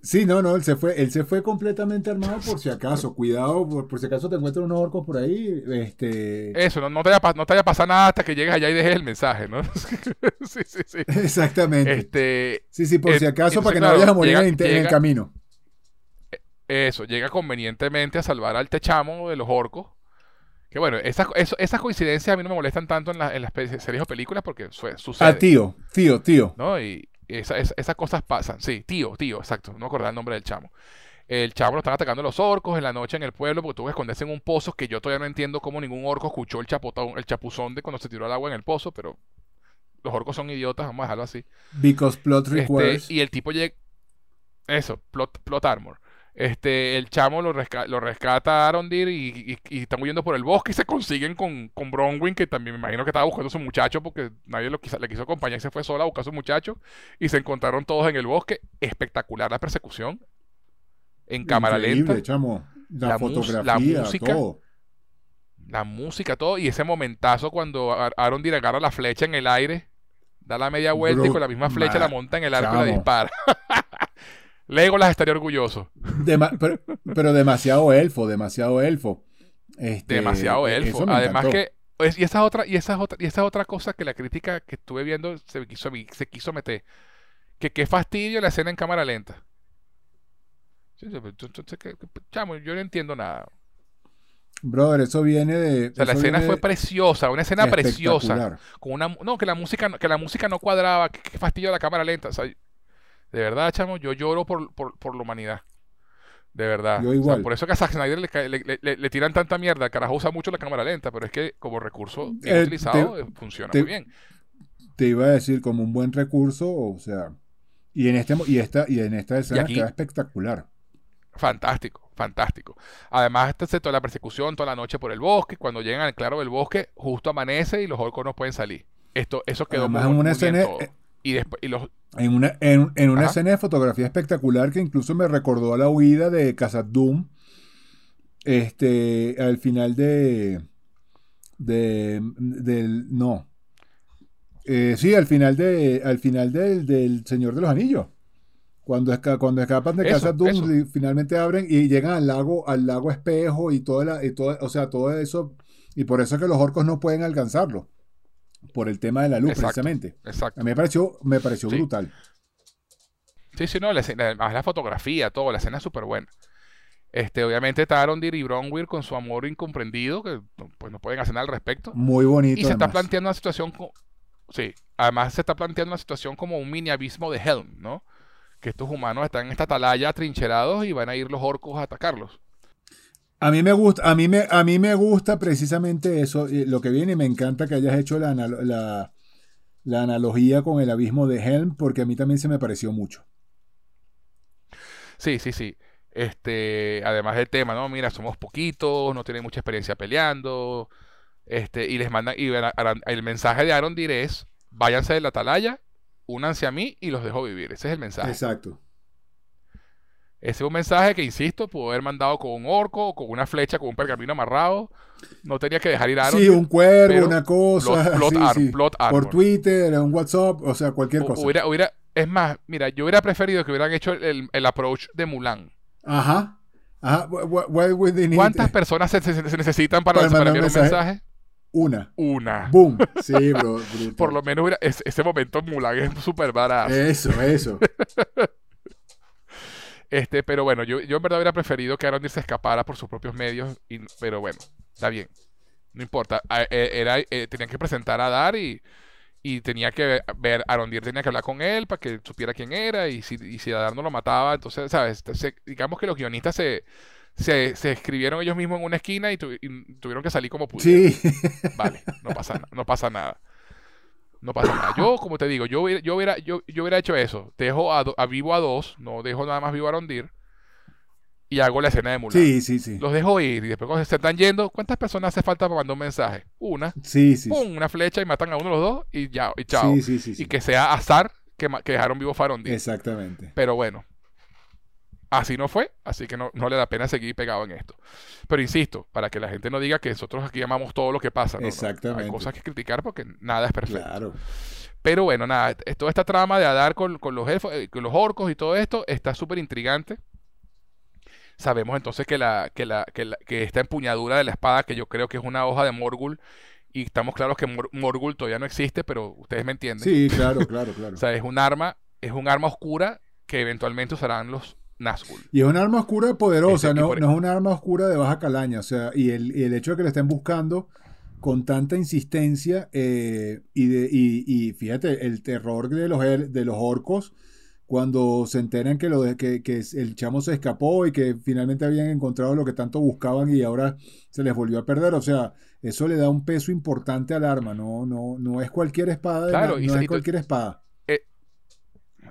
Sí, no, no, él se fue, él se fue completamente armado por si acaso. Cuidado, por, si acaso te encuentran unos orcos por ahí. Este... Eso, no, no, te vaya, no te vaya a pasar nada hasta que llegues allá y dejes el mensaje, ¿no? [LAUGHS] sí, sí, sí. Exactamente. Este, sí, sí, por si acaso, para que no vayas a morir en, el camino. Eso, llega convenientemente a salvar al techamo de los orcos. Que bueno, esas, esas coincidencias a mí no me molestan tanto en, en las series o películas porque sucede. Ah, tío, tío, tío. ¿No? Y, esas cosas pasan. Sí, tío, tío, exacto. No acordaba el nombre del chamo. El chamo lo están atacando los orcos en la noche en el pueblo porque tuvo que esconderse en un pozo que yo todavía no entiendo cómo ningún orco escuchó el, chapotón, el chapuzón de cuando se tiró el agua en el pozo, pero los orcos son idiotas, vamos a dejarlo así. Because plot este, requires. y el tipo llega... Eso, plot, plot armor. Este, el chamo lo, lo rescata a Arondir y, y, están huyendo por el bosque y se consiguen con, con Bronwyn, que también me imagino que estaba buscando a su muchacho porque nadie lo quiso, le quiso acompañar y se fue sola a buscar a su muchacho. Y se encontraron todos en el bosque. Espectacular la persecución. En cámara lenta. La, fotografía, la música. Todo. La música, todo. Y ese momentazo cuando Arondir agarra la flecha en el aire, da la media vuelta y con la misma flecha la monta en el arco y la dispara. [LAUGHS] Legolas estaría orgulloso. [LAUGHS] pero, demasiado elfo, demasiado elfo. Este, demasiado elfo. Además que y esa otra y esa otra y esa otra cosa que la crítica que estuve viendo se quiso se quiso meter que qué fastidio la escena en cámara lenta. Chamo, yo no entiendo nada. Brother, eso viene de. la escena fue preciosa, una escena preciosa. Con una, no, que la música, que la música no cuadraba, qué fastidio la cámara lenta. O sea, de verdad, chamo, yo lloro por, por, la humanidad. De verdad. Yo igual. por eso que a Zack Snyder le, le, tiran tanta mierda. El carajo usa mucho la cámara lenta, pero es que como recurso bien eh, utilizado eh, funciona muy bien. Te iba a decir como un buen recurso, o sea, y en este y esta y en esta escena queda espectacular. Fantástico, fantástico. Además, está toda la persecución toda la noche por el bosque. Cuando llegan al claro del bosque, justo amanece y los orcos no pueden salir. Esto, eso quedó Además, muy, una escena, Y después, y los, En una, en, en una escena de fotografía espectacular que incluso me recordó a la huida de Khazad Dûm. Este, al final de. de del. No. Eh, sí, al final de. Al final del, del Señor de los Anillos. Cuando, esca- cuando escapan de Eso, eso. li- finalmente abren y llegan al lago, al lago espejo y toda la, y todo, o sea, todo eso. Y por eso es que los orcos no pueden alcanzarlo. Por el tema de la luz, Exacto. precisamente. exacto. A mí me pareció, me pareció Sí. brutal. Sí, sí, no, la, además la fotografía, todo, la escena es súper buena. Este, obviamente está Arondir y Bronwyn con su amor incomprendido, que pues no pueden hacer nada al respecto. Muy bonito. Y se está planteando una situación, sí, además se está planteando una situación como un mini abismo de Helm, ¿no? Que estos humanos están en esta atalaya atrincherados y van a ir los orcos a atacarlos. A mí me gusta, a mí me, a mí me gusta precisamente eso, lo que viene y me encanta que hayas hecho la, la, la analogía con el abismo de Helm, porque a mí también se me pareció mucho. Sí, sí, sí. Este, además del tema, ¿no? Mira, somos poquitos, no tienen mucha experiencia peleando. Este, y les mandan, y el mensaje de Arondir es, váyanse de la atalaya, únanse a mí y los dejo vivir. Ese es el mensaje. Exacto. Ese es un mensaje que, insisto, pudo haber mandado con un orco, o con una flecha, con un pergamino amarrado. No tenía que dejar ir a Sí, Arondir. un cuervo, una cosa, plot- [LAUGHS] plot sí, ar- sí. plot por. Twitter, un WhatsApp, o sea, cualquier cosa. Hubiera, hubiera, es más, mira, yo hubiera preferido que hubieran hecho el, el approach de Mulan. Ajá. Ajá. Wh- wh- why need- ¿Cuántas [LAUGHS] personas se, se- se necesitan para, Para enviar un mensaje? mensaje? Una. Una. Boom. [LAUGHS] Sí, bro. brutal. Por lo menos hubiera- es- ese momento en Mulan es súper barato. Eso, eso. Este, pero bueno, yo, yo en verdad hubiera preferido que Arondir se escapara por sus propios medios, y- pero bueno, está bien. No importa. A- eh, Era, eh, tenían que presentar a Dar y, y tenía que ver, Arondir tenía que hablar con él para que supiera quién era y si, y si Adar no lo mataba, entonces, ¿sabes? Se- digamos que los guionistas se, se, se escribieron ellos mismos en una esquina y, tu- y tuvieron que salir como pudieron. Sí. Vale, no pasa, no pasa nada. No pasa nada. Yo, como te digo, yo hubiera, yo hubiera, yo, yo hubiera hecho eso. Dejo a, do- a vivo a dos, no dejo nada más vivo a Arondir. Y hago la escena de Mulan. Sí, sí, sí. Los dejo ir y después cuando se están yendo, ¿cuántas personas hace falta para mandar un mensaje? Una, Sí, sí. pum, una flecha y matan a uno de los dos y ya, y chao. Sí, sí, sí. sí. Y que sea azar que, que dejaron vivo a Arondir. Exactamente. Pero bueno, así no fue, así que no, no le da pena seguir pegado en esto. Pero insisto, para que la gente no diga que nosotros aquí amamos todo lo que pasa. ¿no? No, Exactamente. Hay cosas que criticar porque nada es perfecto. Claro. Pero bueno, nada, toda esta trama de Adar con, con los elfos, eh, con los orcos y todo esto está súper intrigante. Sabemos entonces que, la, que, la, que, la- que esta empuñadura de la espada, que yo creo que es una hoja de Morgul, y estamos claros que Mor- Morgul todavía no existe, pero ustedes me entienden. Sí, claro, claro, claro. [LAUGHS] O sea, es un arma, es un arma oscura que eventualmente usarán los Nazgûl. Y es un arma oscura poderosa, no, es un arma oscura de baja calaña. O sea, y el, y el hecho de que lo estén buscando con tanta insistencia eh, y, de, y, y fíjate, el terror de los, el- de los orcos cuando se enteran que, lo de, que, que el chamo se escapó y que finalmente habían encontrado lo que tanto buscaban y ahora se les volvió a perder. O sea, eso le da un peso importante al arma. No, no, no es cualquier espada. Claro, no es cualquier espada.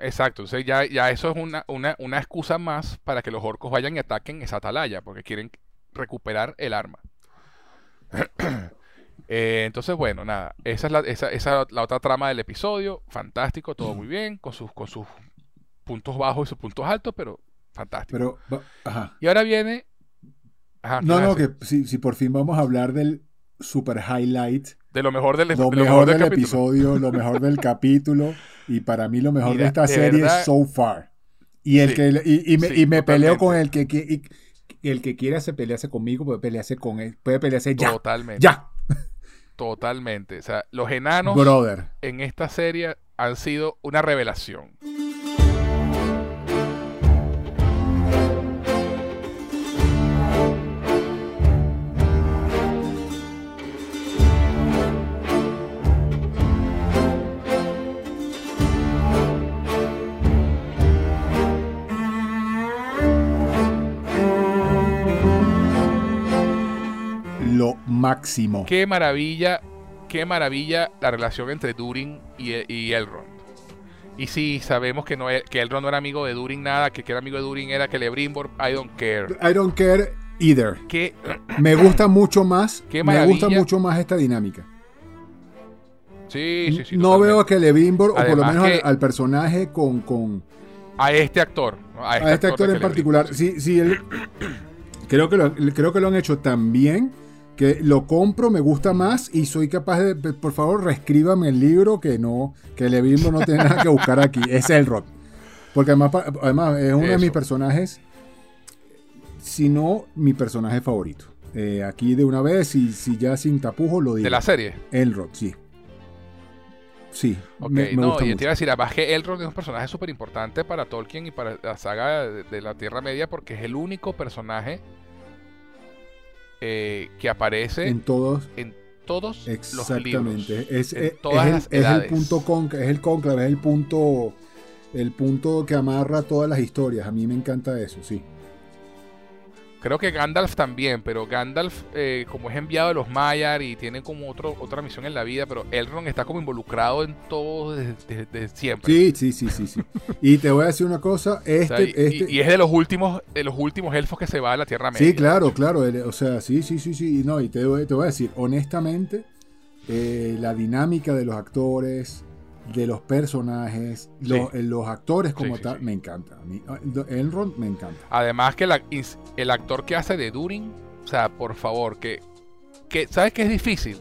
Exacto, entonces ya, ya eso es una, una, una excusa más para que los orcos vayan y ataquen esa atalaya, porque quieren recuperar el arma. [CLEARS THROAT] Eh, entonces, bueno, nada, esa es la, esa, esa la otra trama del episodio, fantástico, todo muy bien, con sus, con sus puntos bajos y sus puntos altos, pero fantástico. Pero, ajá. y ahora viene... Ajá, ¿qué No, no, que si, si por fin vamos a hablar del super highlight, De lo mejor del, lo de lo mejor del, episodio, lo [LAUGHS] mejor del capítulo, y para mí lo mejor Mira, de esta de serie verdad- es So Far. Y el Sí. que y, y me, Sí, y me peleo con el que, y- el que quiera se pelearse conmigo, puede pelearse con él, puede pelearse ya. Totalmente. Ya, Totalmente. O sea, los enanos brother. en esta serie han sido una revelación. Máximo. Qué maravilla, qué maravilla la relación entre Durin y, y Elrond. Y sí, sabemos que, no, e- que Elrond no era amigo de Durin nada, que que era amigo de Durin era Celebrimbor, I don't care. I don't care either. Que, [CLEARS THROAT] Me gusta mucho más, Qué me gusta mucho más esta dinámica. Sí, sí, sí. no veo a totalmente. Celebrimbor, o por lo menos al, que- al personaje con, con A este actor. ¿no? a este actor en particular. sí. Sí, sí, él- [CLEARS THROAT] creo, que lo, creo que lo han hecho tan bien que lo compro, me gusta más y soy capaz de, por favor, reescríbame el libro que no, que Celebrimbor no tiene nada que buscar aquí. [LAUGHS] Es el rock. Porque además, además es uno de mis personajes, si no mi personaje favorito. Eh, aquí de una vez, y si ya sin tapujos lo digo. De la serie. Elrond, sí. Sí, Ok, me, me no, gusta y te iba a decir, además que Elrond es un personaje súper importante para Tolkien y para la saga de, de la Tierra Media porque es el único personaje eh, que aparece En en, todos, todos los libros. exactamente. Es, en es- todas es las el, es el punto con, es el cónclave, es el punto, el punto que amarra todas las historias. A mí me encanta eso, sí. Creo que Gandalf también, pero Gandalf, eh, como es enviado de los Maiar y tiene como otro, otra misión en la vida, pero Elrond está como involucrado en todo desde, desde- desde siempre. Sí, sí, sí, sí, sí. [LAUGHS] Y te voy a decir una cosa, O este, sea, y, este, y- y es de los últimos, de los últimos elfos que se va a la Tierra Media. Sí, claro, claro. o sea, sí, sí, sí, sí. y No, y te, voy- te voy a decir, honestamente, eh, la dinámica de los actores, de los personajes, los, eh, los actores como Sí, sí, tal, me encanta. A mí, ah, Elrond me encanta. Además que la- el actor que hace de Durin, o sea, por favor, que, que ¿sabes qué es difícil?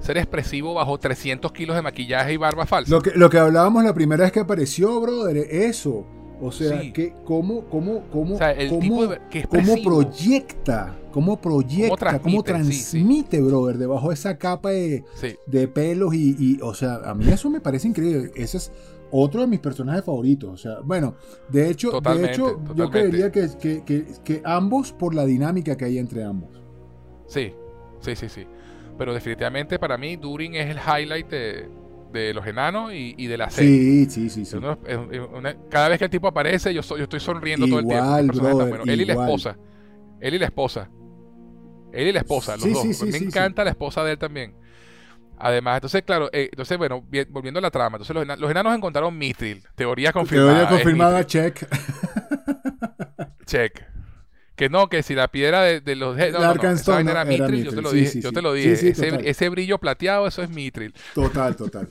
Ser expresivo bajo 300 kilos de maquillaje y barba falsa. Lo que, lo que hablábamos la primera vez que apareció, brother, eso. O sea, Sí. que cómo, cómo, cómo, o sea, el cómo, tipo de, que cómo proyecta, cómo proyecta, cómo transmite, sí, sí. transmite, brother, debajo de esa capa de, de pelos y, y, o sea, a mí eso me parece increíble. Ese es otro de mis personajes favoritos. O sea, bueno, de hecho, de Totalmente, hecho yo creería que, que, que, que ambos por la dinámica que hay entre ambos. sí, sí, sí, sí. Pero definitivamente para mí Durin es el highlight de, de los enanos y, y de la serie. Sí, sí, sí, uno- una- cada vez que el tipo aparece, yo, so- yo estoy sonriendo todo el tiempo. Brother, bueno. Él y la esposa. Él y la esposa. Él y la esposa, los Sí, dos. sí, me encanta la esposa de él también. Además, entonces, claro, eh, entonces, bueno, bien- volviendo a la trama, entonces los, ena- los enanos encontraron Mithril, teoría confirmada. Teoría confirmada, check. Check. Que no, que si la piedra de, de los... No, no, no, esa vaina era Mithril, yo te lo sí, dije, sí, yo te lo dije. ese, brillo plateado, eso es Mithril. Total, total.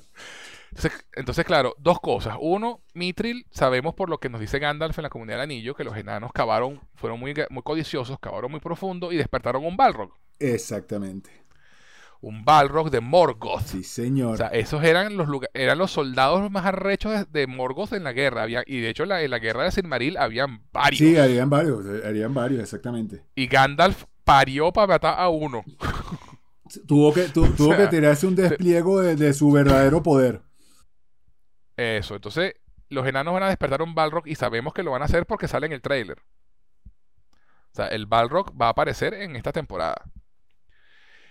Entonces, entonces, claro, dos cosas. Uno, Mithril, sabemos por lo que nos dice Gandalf en la comunidad del anillo, que los enanos cavaron, fueron muy, muy codiciosos, cavaron muy profundo y despertaron un Balrog. Exactamente. Un Balrog de Morgoth. Sí, señor. O sea, esos eran los eran los soldados más arrechos de, de Morgoth en la guerra. Había, y de hecho, en la, en la guerra de Silmaril habían varios. sí, harían varios, harían varios, exactamente. Y Gandalf parió para matar a uno. [LAUGHS] Tuvo que, tu- [LAUGHS] tuvo O sea, que tirarse un despliego de, de su verdadero poder. Eso. Entonces, los enanos van a despertar un Balrog y sabemos que lo van a hacer porque sale en el tráiler. O sea, el Balrog va a aparecer en esta temporada.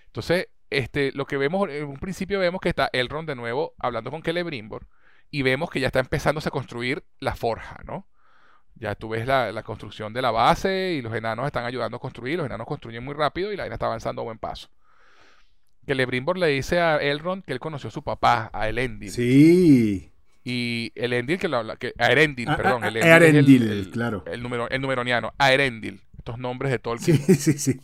Entonces, este, lo que vemos, en un principio vemos que está Elrond de nuevo hablando con Celebrimbor y vemos que ya está empezándose a construir la forja, ¿no? Ya tú ves la, la construcción de la base y los enanos están ayudando a construir, los enanos construyen muy rápido y la vaina está avanzando a buen paso. Celebrimbor le dice a Elrond que él conoció a su papá, a Elendil. Sí. Y Elendil, que, lo habla- que a Erendil, A- perdón. a- Elendil es el- Arendil, el, claro. El, número, el numeroniano, a Erendil. Estos nombres de Tolkien Sí, [LAUGHS] sí, sí.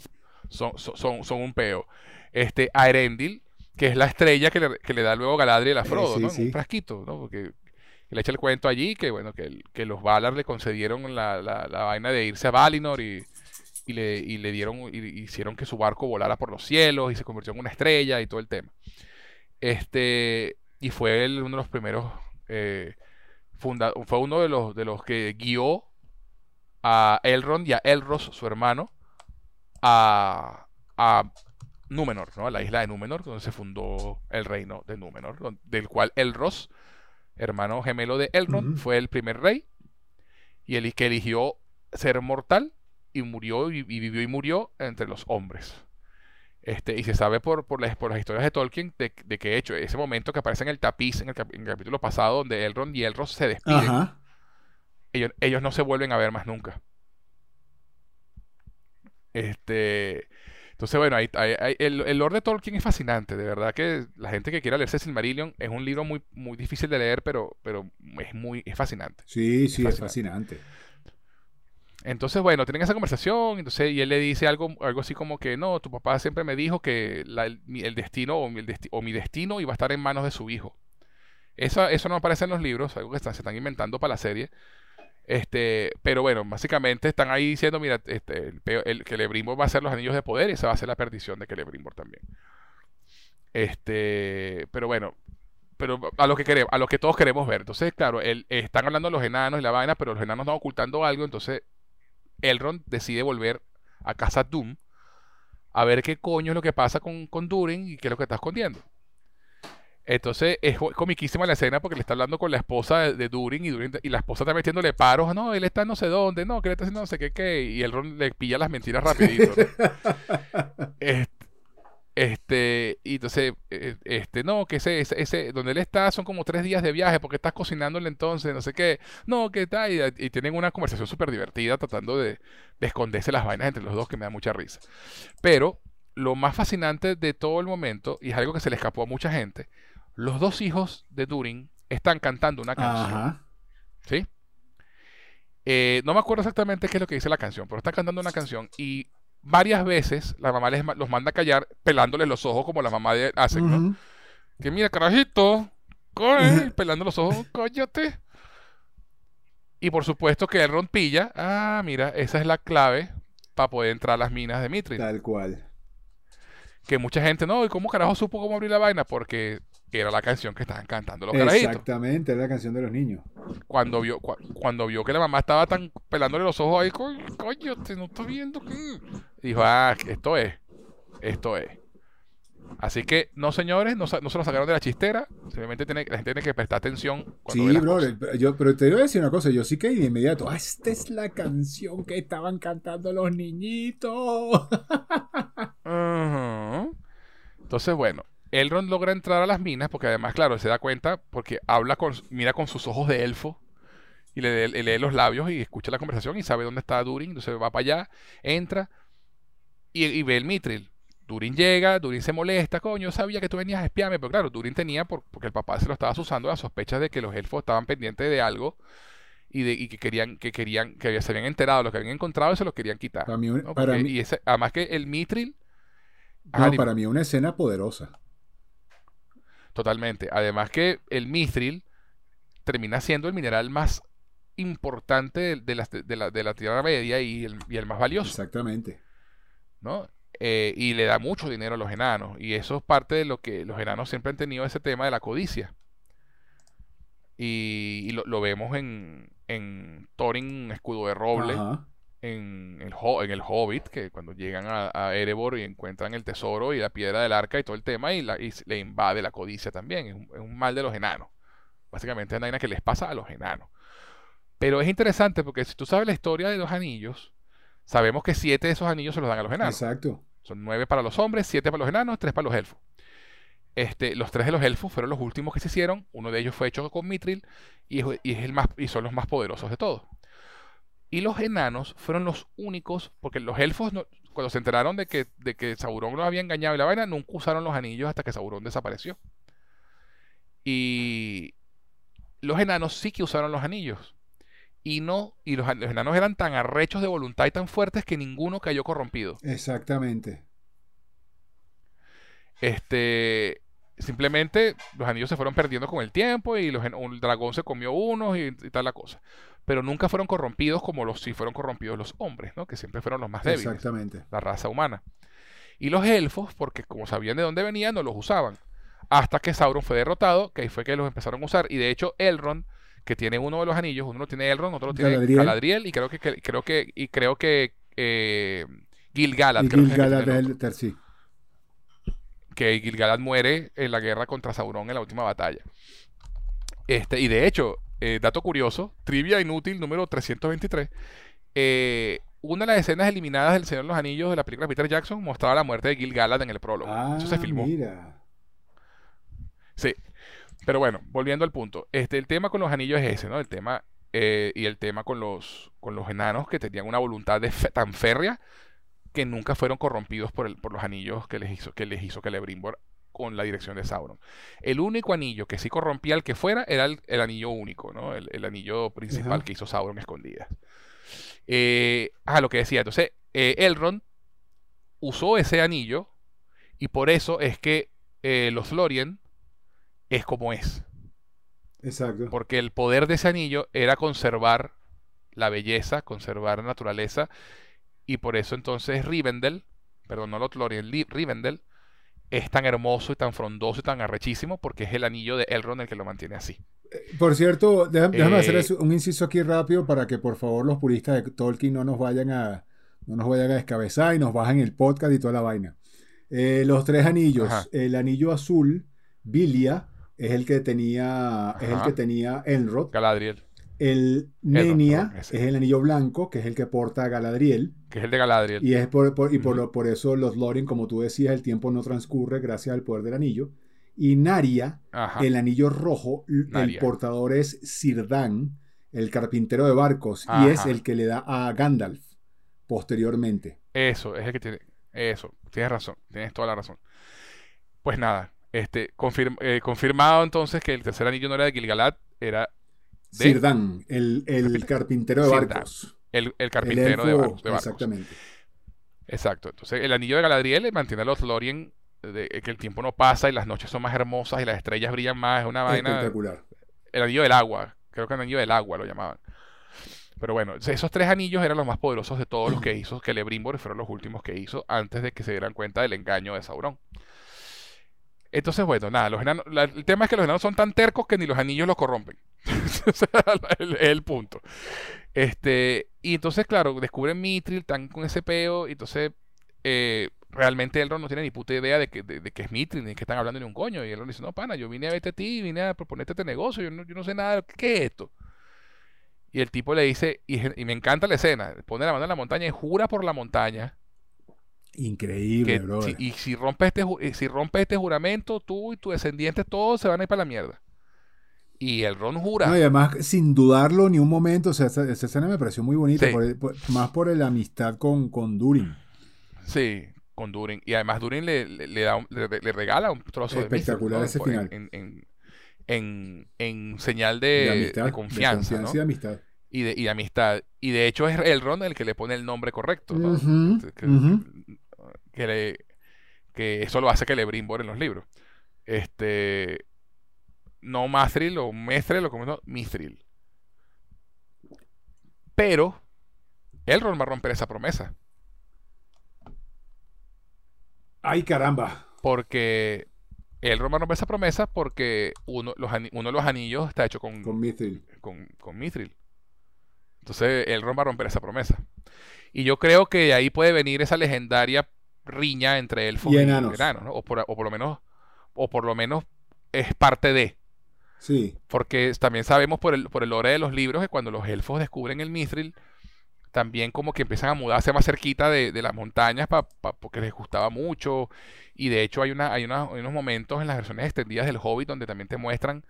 son, son, son, son un peo. Este, a Erendil, que es la estrella que le, que le da luego Galadriel a Frodo, sí, ¿no? Sí. un frasquito, ¿no? Porque le echa el cuento allí que, bueno, que, que los Valar le concedieron la, la, la vaina de irse a Valinor y, y le, y le dieron, y hicieron que su barco volara por los cielos y se convirtió en una estrella y todo el tema. Este, y fue el- uno de los primeros, eh, funda- fue uno de los, de los que guió a Elrond y a Elros, su hermano, a, a Númenor, ¿no? A la isla de Númenor, donde se fundó el reino de Númenor, del cual Elros, hermano gemelo de Elrond, fue el primer rey y el que eligió ser mortal y murió y, y vivió y murió entre los hombres. Este, y se sabe por, por, las, por las historias de Tolkien de, de que, de hecho, ese momento que aparece en el tapiz, en el, cap- en el capítulo pasado, donde Elrond y Elros se despiden, Ajá. ellos, ellos no se vuelven a ver más nunca. Este, entonces, bueno, ahí, ahí- ahí- el, el lore de Tolkien es fascinante. De verdad que la gente que quiera leerse Silmarillion es un libro muy, muy difícil de leer, pero, pero es muy es fascinante. Sí, sí, es fascinante. fascinante. Entonces, bueno, tienen esa conversación, entonces, y él le dice algo, algo así como que, no, tu papá siempre me dijo que el, destino o mi, o mi, destino iba a estar en manos de su hijo. Eso, eso no aparece en los libros, algo que se están inventando para la serie. Este, pero bueno, básicamente están ahí diciendo, mira, este, el, que Lebrimbor va a ser los anillos de poder y esa va a ser la perdición de que Lebrimbor también. Este, pero bueno, pero a lo que queremos, a lo que todos queremos ver. Entonces, claro, él, están hablando los enanos y la vaina, pero los enanos están ocultando algo, entonces Elrond decide volver a casa Doom a ver qué coño es lo que pasa con, con Durin y qué es lo que está escondiendo. Entonces es comiquísima la escena porque le está hablando con la esposa de, Durin, y, la esposa está metiéndole paros. No, él está no sé dónde, no, que él está haciendo no sé qué, qué. Y Elrond le pilla las mentiras rapidito. [LAUGHS] este, este, y entonces, eh, este, no, que ese, ese, donde él está son como tres días de viaje porque estás cocinándole entonces, no sé qué, no, que tal, y, tienen una conversación súper divertida tratando de, esconderse las vainas entre los dos que me da mucha risa. Pero lo más fascinante de todo el momento, y es algo que se le escapó a mucha gente, los dos hijos de Durin están cantando una canción. ¿Sí? Eh, no me acuerdo exactamente qué es lo que dice la canción, pero están cantando una canción y varias veces la mamá les, los manda a callar pelándoles los ojos como la mamá de, hacen, ¿no? Que mira, carajito, pelando los ojos, cállate. Y por supuesto que el rompilla, ah, mira, esa es la clave para poder entrar a las minas de Mitri. Tal cual. Que mucha gente, no, ¿y cómo carajo supo cómo abrir la vaina? Porque era la canción que estaban cantando los carajitos. Exactamente, era la canción de los niños. Cuando vio, cuando vio que la mamá estaba tan pelándole los ojos ahí, coño, te no estoy viendo que. Dijo, ah, esto es. Esto es. Así que, no señores, no, se lo sacaron de la chistera. Simplemente tiene, la gente tiene que prestar atención. sí, bro, yo, pero te voy a decir una cosa. Yo sí que de inmediato, ah, esta es la canción que estaban cantando los niñitos. [LAUGHS] Entonces, bueno, Elrond logra entrar a las minas porque además, claro, se da cuenta porque habla con, mira con sus ojos de elfo y le, lee los labios y escucha la conversación y sabe dónde está Durin, entonces va para allá, entra y, ve el Mitril. Durin llega, Durin se molesta, coño, sabía que tú venías a espiarme, pero claro, Durin tenía, porque el papá se lo estaba usando, las sospechas de que los elfos estaban pendientes de algo y, de, que querían, que querían, que se habían enterado lo que habían encontrado y se lo querían quitar. Para mí, y además que el Mitril... No, para mí una escena poderosa. Totalmente. Además que el mithril termina siendo el mineral más importante de, la, de la, Tierra Media y el, más valioso. Exactamente. ¿no? Eh, y le da mucho dinero a los enanos. Y eso es parte de lo que los enanos siempre han tenido ese tema de la codicia. Y, lo, vemos en, en Thorin, escudo de roble en el, en el Hobbit, que cuando llegan a, Erebor y encuentran el tesoro y la piedra del arca y todo el tema, y, la, le invade la codicia también. Es un, mal de los enanos. Básicamente es una que les pasa a los enanos. Pero es interesante porque si tú sabes la historia de los anillos, sabemos que siete de esos anillos se los dan a los enanos. Exacto. Son nueve para los hombres, siete para los enanos, tres para los elfos. Este, los tres de los elfos fueron los últimos que se hicieron. Uno de ellos fue hecho con Mithril y, y, es el más, y son los más poderosos de todos. Y los enanos fueron los únicos, porque los elfos, cuando se enteraron de que, de que Sauron los había engañado y la vaina, nunca usaron los anillos hasta que Sauron desapareció. Y los enanos sí que usaron los anillos. Y no, y los, los, enanos eran tan arrechos de voluntad y tan fuertes que ninguno cayó corrompido. Exactamente. Este, simplemente los anillos se fueron perdiendo con el tiempo y los, un dragón se comió unos y, y, tal la cosa pero nunca fueron corrompidos como los sí fueron corrompidos los hombres, ¿no? que siempre fueron los más débiles. Exactamente. La raza humana. Y los elfos, porque como sabían de dónde venían, no los usaban. Hasta que Sauron fue derrotado, que ahí fue que los empezaron a usar. Y de hecho, Elrond, que tiene uno de los anillos, uno lo tiene Elrond, otro lo tiene Galadriel, y creo que, creo que, y creo que eh, Gil-galad. Sí. que Gil-galad muere en la guerra contra Sauron en la última batalla. Este, y de hecho, eh, dato curioso, trivia inútil número 323. Eh, una de las escenas eliminadas del Señor de los Anillos de la película Peter Jackson mostraba la muerte de Gil Galad en el prólogo. Eso se ah, filmó. Mira. Sí. Pero bueno, volviendo al punto. Este, el tema con los anillos es ese, ¿no? El tema eh, y el tema con los, con los enanos que tenían una voluntad tan férrea que nunca fueron corrompidos por, el, por los anillos que les hizo que les hizo Celebrimbor con la dirección de Sauron. El único anillo que sí corrompía al que fuera era el, anillo único, ¿no? El, anillo principal que hizo Sauron escondidas. Eh, ah, lo que decía. Entonces, eh, Elrond usó ese anillo y por eso es que eh, los Lorien es como es. Exacto. Porque el poder de ese anillo era conservar la belleza, conservar la naturaleza. Y por eso entonces Rivendell, perdón, no Lothlorien, Li- Rivendell, es tan hermoso y tan frondoso y tan arrechísimo porque es el anillo de Elrond el que lo mantiene así. Por cierto, déjame, déjame Eh, hacer eso- un inciso aquí rápido para que por favor los puristas de Tolkien no nos vayan a, no nos vayan a descabezar y nos bajen el podcast y toda la vaina. Eh, los tres anillos. Ajá. El anillo azul, Vilia, es el que tenía, es el que tenía Elrond. Galadriel, El Nenia es el anillo blanco, que es el que porta a Galadriel. que es el de Galadriel. Y es por, por- y por, eso los Lorien, como tú decías, el tiempo no transcurre gracias al poder del anillo. Y Naria, Ajá. el anillo rojo, el portador es Sirdan, el carpintero de barcos, y es el que le da a Gandalf posteriormente. Eso, es el que tiene. Eso, tienes razón, tienes toda la razón. Pues nada, este, confirm- eh, confirmado entonces que el tercer anillo no era de Gilgalad, era de Sirdan, el, el carpintero de Sirdan, barcos. el, el El carpintero de, elfo, bar- de barcos. exactamente. Exacto. Entonces, el anillo de Galadriel mantiene a los Lorien de que el tiempo no pasa y las noches son más hermosas y las estrellas brillan más. Es una vaina. Espectacular. El anillo del agua. Creo que el anillo del agua lo llamaban. Pero bueno, esos tres anillos eran los más poderosos de todos los que hizo Celebrimbor y fueron los últimos que hizo antes de que se dieran cuenta del engaño de Sauron. Entonces, bueno, nada, los enanos, el tema es que los enanos son tan tercos que ni los anillos los corrompen. [LAUGHS] Es el punto. Este, y entonces, claro, descubren Mithril, están con ese peo, y entonces eh, realmente Elrond no tiene ni puta idea de que, de, de que es Mithril, ni que están hablando ni un coño. Y Elrond dice, no, pana, yo vine a verte a ti, vine a proponerte este negocio, yo no, yo no sé nada, ¿qué es esto? Y el tipo le dice, y, y me encanta la escena, pone la mano en la montaña y jura por la montaña Increíble, si- y si rompes este, eh, si rompes este juramento, tú y tus descendientes todos se van a ir para la mierda. Y el Ron jura. No, y además, sin dudarlo ni un momento, o sea, esa, esa escena me pareció muy bonita, Sí. por el- por- más por la amistad con, con Durin. Sí, con Durin. Y además Durin le, le, le da le, regala un trozo Espectacular de ese Mithril, ¿no? final. En, en, en, señal De, de, amistad, de confianza, ¿no? y de amistad. y, de, y amistad. Y de hecho es el Ron el que le pone el nombre correcto, ¿no? Que, que-. Que le- que eso lo hace que le en los libros. Este, no Mathril o Methril o como no, Mithril. Pero Elrond va a romper esa promesa. Ay, caramba. Porque Elrond va a romper esa promesa porque uno, los uno de los anillos está hecho con, Con Mithril. con, con Mithril. Entonces Elrond va a romper esa promesa. Y yo creo que de ahí puede venir esa legendaria riña entre elfos Y y, enanos. ¿no? O por, o por lo menos, o por lo menos es parte de. Sí. Porque también sabemos por el, por el lore de los libros que cuando los elfos descubren el Mithril, también como que empiezan a mudarse más cerquita de, de las montañas pa- pa- porque les gustaba mucho. Y de hecho hay, una, hay, una- hay unos momentos en las versiones extendidas del Hobbit donde también te muestran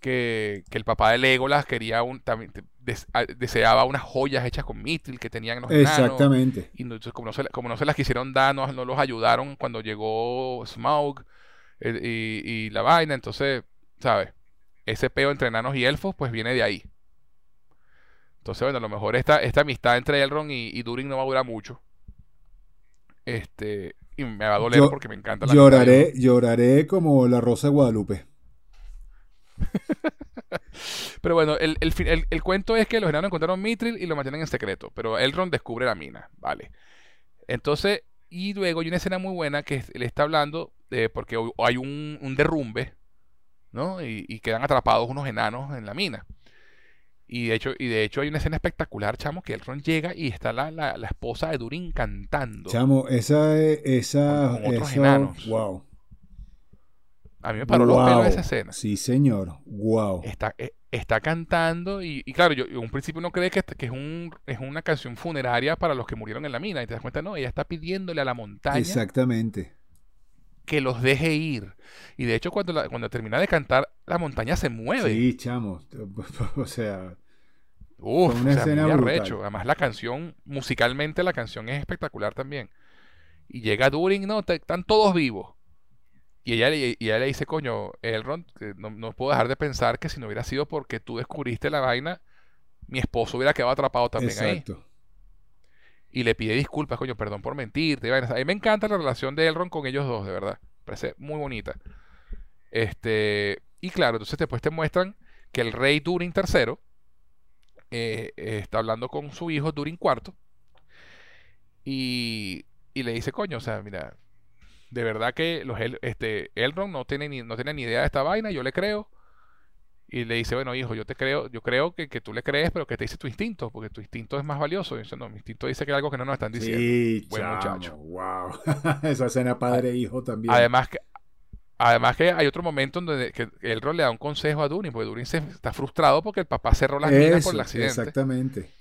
que, que el papá de Legolas quería un, también des- a- deseaba unas joyas hechas con Mithril que tenían los enanos. Exactamente. Y entonces, como, no se, como no se las quisieron dar, no, no los ayudaron cuando llegó Smaug eh, y, y la vaina. Entonces, ¿sabes? Ese peo entre enanos y elfos, pues viene de ahí. Entonces, bueno, a lo mejor esta, esta amistad entre Elrond y, y Durin no va a durar mucho. Este, y me va a doler Yo- porque me encanta la Lloraré, lloraré como la Rosa de Guadalupe. [LAUGHS] Pero bueno, el, el, el- el cuento es que los enanos encontraron Mithril y lo mantienen en secreto. Pero Elrond descubre la mina, ¿vale? Entonces, y luego hay una escena muy buena que él está hablando de porque hu- hay un, un derrumbe, ¿no? Y, y quedan atrapados unos enanos en la mina. Y de hecho, y de hecho hay una escena espectacular, chamo, que Elrond llega y está la, la, la esposa de Durin cantando. Chamo, esa, esa, Con- con otros eso- enanos. wow. A mí me paró los pelos Wow. esa escena. Sí, señor. Wow. Está, eh, está cantando y, y claro, yo en un principio uno cree que, es, un, es una canción funeraria para los que murieron en la mina y te das cuenta, no, ella está pidiéndole a la montaña Exactamente. que los deje ir. Y de hecho cuando, la- cuando termina de cantar, la montaña se mueve. Sí, chamo. [LAUGHS] O sea, Uf, una o sea, escena muy arrecho. Además la canción, musicalmente la canción es espectacular también. Y llega Durin, no, te- están todos vivos. Y ella, le- y ella le dice, coño, Elrond, que no, no puedo dejar de pensar que si no hubiera sido porque tú descubriste la vaina, mi esposo hubiera quedado atrapado también ahí. Exacto. Y le pide disculpas, coño, perdón por mentirte. vainas. A mí me encanta la relación de Elrond con ellos dos, de verdad. Parece muy bonita. Este, y claro, entonces después te muestran que el rey Durin III eh, eh, está hablando con su hijo Durin IV y, y le dice, coño, o sea, mira, de verdad que los, El- este, Elrond no tiene, ni, no tiene ni idea de esta vaina, yo le creo. Y le dice, bueno, hijo, yo te creo, yo creo que, que tú le crees, pero que te dice tu instinto, porque tu instinto es más valioso. Y dice, no, mi instinto dice que hay algo que no nos están diciendo. Sí, Buen chamo, muchacho. Wow. [LAUGHS] Esa escena padre-hijo también. Además que, además que hay otro momento en donde que Elrond le da un consejo a Durin, porque Durin se está frustrado porque el papá cerró las minas por el Eso, accidente. Exactamente.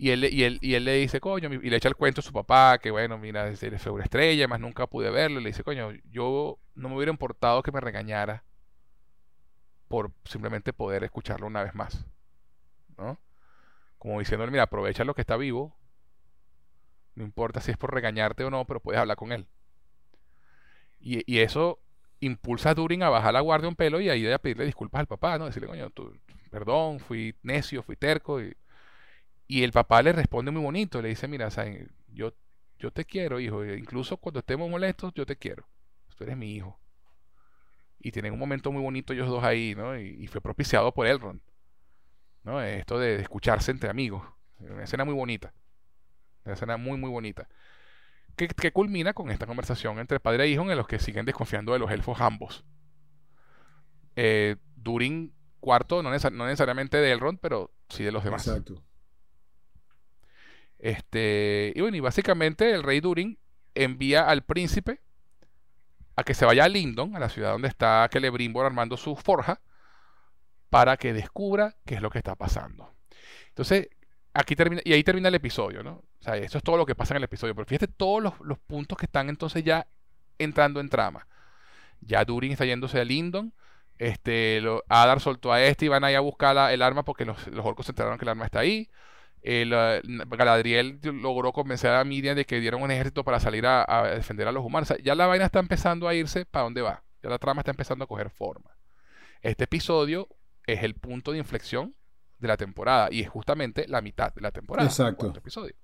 Y él, le- y, él, y él le dice, coño, y le echa el cuento a su papá, que bueno, mira, fue una estrella, más nunca pude verlo. Y le dice, coño, yo no me hubiera importado que me regañara por simplemente poder escucharlo una vez más. ¿No? Como diciéndole, mira, aprovecha lo que está vivo. No importa si es por regañarte o no, pero puedes hablar con él. Y, y eso impulsa a Durin a bajar la guardia un pelo y ahí a pedirle disculpas al papá, ¿no? Decirle, coño, tú, perdón, fui necio, fui terco. Y, y el papá le responde muy bonito, le dice, mira, sea, yo, yo te quiero, hijo, e incluso cuando estemos molestos, yo te quiero. Tú eres mi hijo. Y tienen un momento muy bonito ellos dos ahí, ¿no? Y, fue propiciado por Elrond. ¿No? Esto de, escucharse entre amigos. Una escena muy bonita. Una escena muy, muy bonita. Que, culmina con esta conversación entre padre e hijo en los que siguen desconfiando de los elfos ambos. Eh, Durin cuarto, no, no necesariamente de Elrond, pero sí de los demás. Exacto. Este, y bueno, y básicamente el rey Durin envía al príncipe a que se vaya a Lindon, a la ciudad donde está Celebrimbor armando su forja, para que descubra qué es lo que está pasando. Entonces, aquí termina, y ahí termina el episodio, ¿no? O sea, eso es todo lo que pasa en el episodio. Pero fíjate todos los, los puntos que están entonces ya entrando en trama. Ya Durin está yéndose a Lindon. Este, lo- Adar soltó a este y van ahí a buscar el arma porque los, los orcos se enteraron que el arma está ahí. El, eh, Galadriel logró convencer a Miriam de que dieron un ejército para salir a, a defender a los humanos. O sea, ya la vaina está empezando a irse para dónde va. Ya la trama está empezando a coger forma. Este episodio es el punto de inflexión de la temporada y es justamente la mitad de la temporada. Exacto. episodio.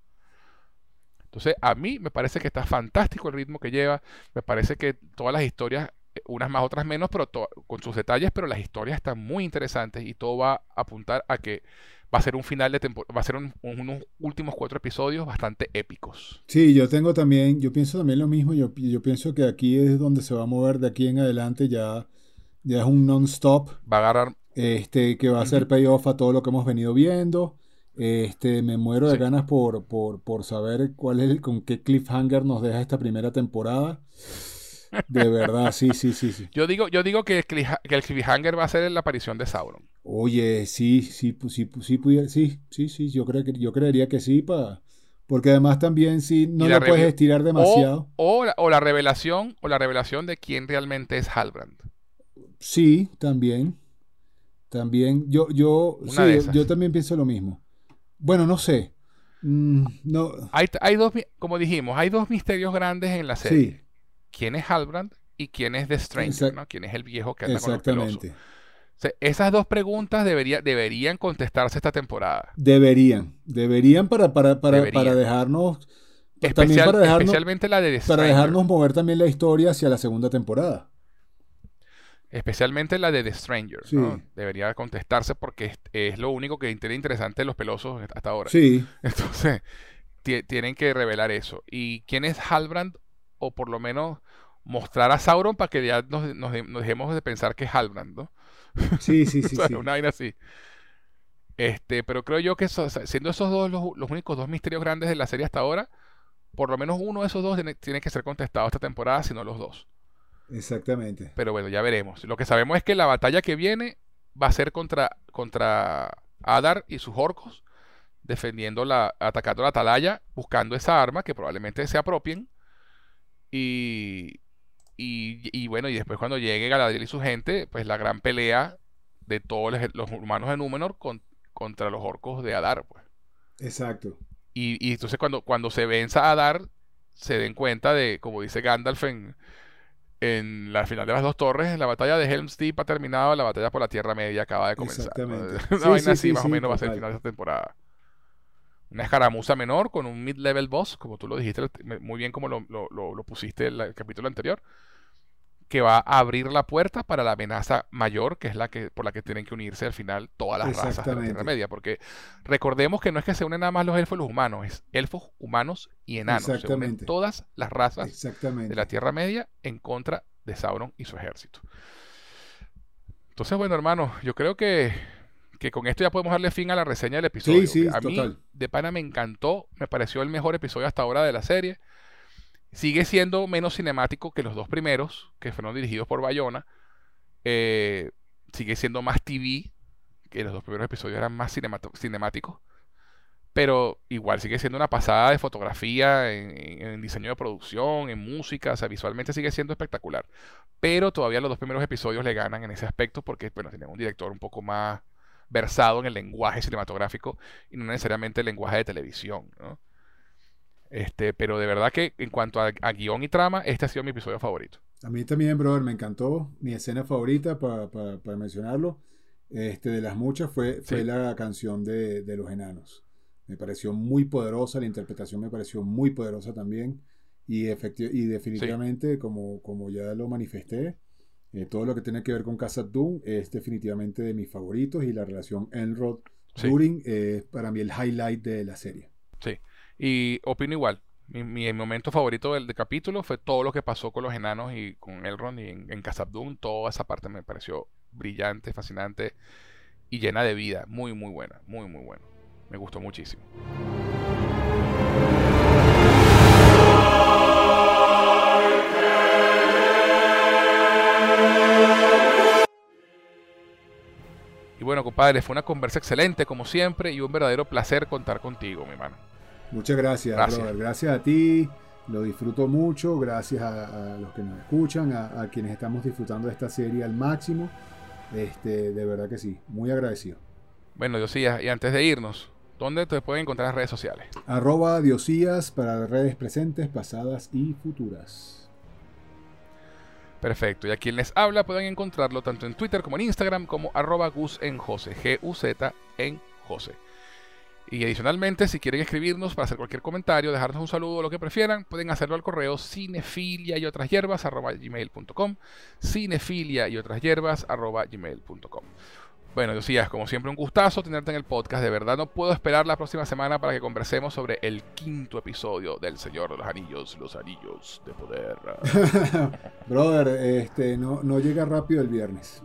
Entonces, a mí me parece que está fantástico el ritmo que lleva. Me parece que todas las historias, eh, unas más, otras menos, pero con sus detalles, pero las historias están muy interesantes y todo va a apuntar a que va a ser un final de temporada, va a ser un- un- unos últimos cuatro episodios bastante épicos. Sí, yo tengo también, yo pienso también lo mismo, yo, yo pienso que aquí es donde se va a mover de aquí en adelante, ya, ya es un non-stop, Va a agarrar, este, que va a ser payoff a todo lo que hemos venido viendo. Este, me muero de Sí. ganas por, por, por saber cuál es el, con qué cliffhanger nos deja esta primera temporada. De verdad, sí, sí, sí, sí. yo digo, yo digo que el, clija- que el cliffhanger va a ser la aparición de Sauron. Oye, sí, sí, sí, sí, sí, sí, sí, yo creo que, yo creería que sí, pa, porque además también sí, no lo puedes estirar demasiado. O, o la, o la revelación, o la revelación de quién realmente es Halbrand. Sí, también. También. Yo, yo, sí, yo también pienso lo mismo. Bueno, no sé. Mm, no. Hay, hay dos, como dijimos, hay dos misterios grandes en la serie. Sí, ¿Quién es Halbrand y quién es The Stranger? Exact- ¿no? ¿Quién es el viejo que anda con los pelosos? exactamente. O sea, esas dos preguntas debería, deberían contestarse esta temporada. Deberían. Deberían para, para, para, Deberían. para dejarnos. también para dejarnos, especialmente la de The para dejarnos mover también la historia hacia la segunda temporada. Especialmente la de The Stranger. Sí. ¿no? Debería contestarse porque es, es lo único que tiene interesante de los pelosos hasta ahora. Sí, [LAUGHS] Entonces, ti- tienen que revelar eso. ¿Y quién es Halbrand? O por lo menos mostrar a Sauron para que ya nos, nos de- nos dejemos de pensar que es Halbrand, ¿no? sí, sí, [LAUGHS] sí. O sea, sí. Una vaina así. Este, pero creo yo que eso- siendo esos dos los, los únicos dos misterios grandes de la serie hasta ahora, por lo menos uno de esos dos tiene, tiene que ser contestado esta temporada, si no los dos. Exactamente. Pero bueno, ya veremos. Lo que sabemos es que la batalla que viene va a ser contra, contra Adar y sus orcos, defendiendo la, atacando la atalaya, buscando esa arma que probablemente se apropien. Y, y, y bueno, y después cuando llegue Galadriel y su gente, pues la gran pelea de todos los, humanos de Númenor con- contra los orcos de Adar, pues. Exacto. Y, y entonces cuando, cuando se venza Adar, se den cuenta de, como dice Gandalf en, en la final de las dos torres, la batalla de Helm's Deep ha terminado, la batalla por la Tierra Media acaba de comenzar. Exactamente. [LAUGHS] Una Sí, vaina sí, así sí, más o menos va a ser el final de esta temporada. Una escaramuza menor con un mid-level boss, como tú lo dijiste muy bien como lo, lo- pusiste en el capítulo anterior, que va a abrir la puerta para la amenaza mayor, que es la que por la que tienen que unirse al final todas las razas de la Tierra. Media. Porque recordemos que no es que se unen nada más los elfos y los humanos, es elfos, humanos y enanos. Se unen Exactamente. todas las razas de la Tierra Media en contra de Sauron y su ejército. Entonces, bueno, hermano, yo creo que, que con esto ya podemos darle fin a la reseña del episodio. sí, a mí, total. de pana, me encantó, me pareció el mejor episodio hasta ahora de la serie. Sigue siendo menos cinemático que los dos primeros, que fueron dirigidos por Bayona. Eh, sigue siendo más TV, que los dos primeros episodios eran más cinemáticos. Pero igual sigue siendo una pasada de fotografía, en diseño de producción, en música, o sea, visualmente sigue siendo espectacular. Pero todavía los dos primeros episodios le ganan en ese aspecto porque, bueno, tienen un director un poco más versado en el lenguaje cinematográfico y no necesariamente el lenguaje de televisión, ¿no? Este, pero de verdad que en cuanto a, a guion y trama, este ha sido mi episodio favorito. A mí también, brother, me encantó. Mi escena favorita, para, para mencionarlo, este, de las muchas, fue, fue Sí. la canción de, de los enanos. Me pareció muy poderosa, la interpretación me pareció muy poderosa también. Y, y definitivamente, como, como ya lo manifesté, eh, todo lo que tiene que ver con Casa Doom es definitivamente de mis favoritos y la relación Sí. Enrod-Durin es para mí el highlight de la serie. Sí. Y opino igual. Mi, mi momento favorito del, del capítulo fue todo lo que pasó con los enanos y con Elrond y en, en Dûm. Toda esa parte me pareció brillante, fascinante y llena de vida. Muy, muy buena. Muy, muy buena. Me gustó muchísimo. Bueno, compadre, fue una conversa excelente como siempre y un verdadero placer contar contigo, mi hermano. Muchas gracias, Gracias. brother. Gracias a ti. Lo disfruto mucho. Gracias a, a los que nos escuchan, a, a quienes estamos disfrutando de esta serie al máximo. Este, de verdad que sí. Muy agradecido. Bueno, Diosías, y antes de irnos, ¿dónde te pueden encontrar en las redes sociales? Arroba Diosías para redes presentes, pasadas y futuras. Perfecto. Y a quien les habla pueden encontrarlo tanto en Twitter como en Instagram como arroba Gus en Jose, G-U-Z en Jose. Y adicionalmente, si quieren escribirnos para hacer cualquier comentario, dejarnos un saludo o lo que prefieran, pueden hacerlo al correo cinefilia y otras hierbas arroba gmail.com, cinefilia y otras hierbas arroba gmail.com. Bueno, Diosías, como siempre un gustazo tenerte en el podcast. De verdad no puedo esperar la próxima semana para que conversemos sobre el quinto episodio del Señor de los Anillos, los Anillos de Poder. [LAUGHS] Brother, este, no, no llega rápido el viernes.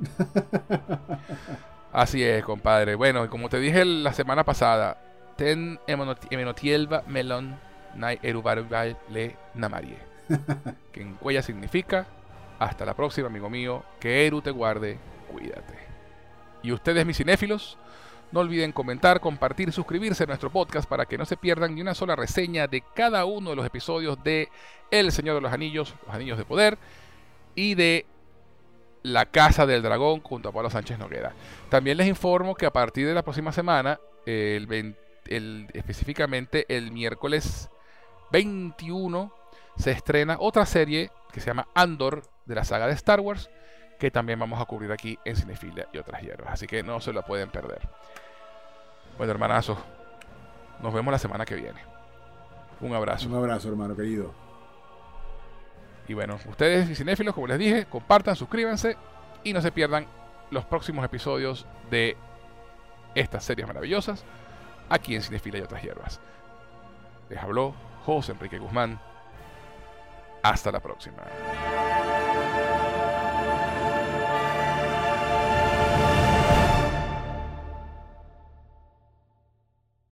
[LAUGHS] Así es, compadre. Bueno, como te dije la semana pasada, ten emenotielva melon nai erubarubal le namarie. [LAUGHS] Que en cuella significa hasta la próxima, amigo mío. Que Eru te guarde, cuídate. Y ustedes, mis cinéfilos, no olviden comentar, compartir y suscribirse a nuestro podcast para que no se pierdan ni una sola reseña de cada uno de los episodios de El Señor de los Anillos, Los Anillos de Poder y de La Casa del Dragón junto a Pablo Sánchez Noguera. También les informo que a partir de la próxima semana, el, 20 el- específicamente el miércoles 21, se estrena otra serie que se llama Andor de la saga de Star Wars, que también vamos a cubrir aquí en Cinefilia y otras hierbas. Así que no se la pueden perder. Bueno, hermanazos, nos vemos la semana que viene. Un abrazo. Un abrazo, hermano querido. Y bueno, ustedes y cinéfilos, como les dije, compartan, suscríbanse y no se pierdan los próximos episodios de estas series maravillosas aquí en Cinefila y otras hierbas. Les habló José Enrique Guzmán. Hasta la próxima.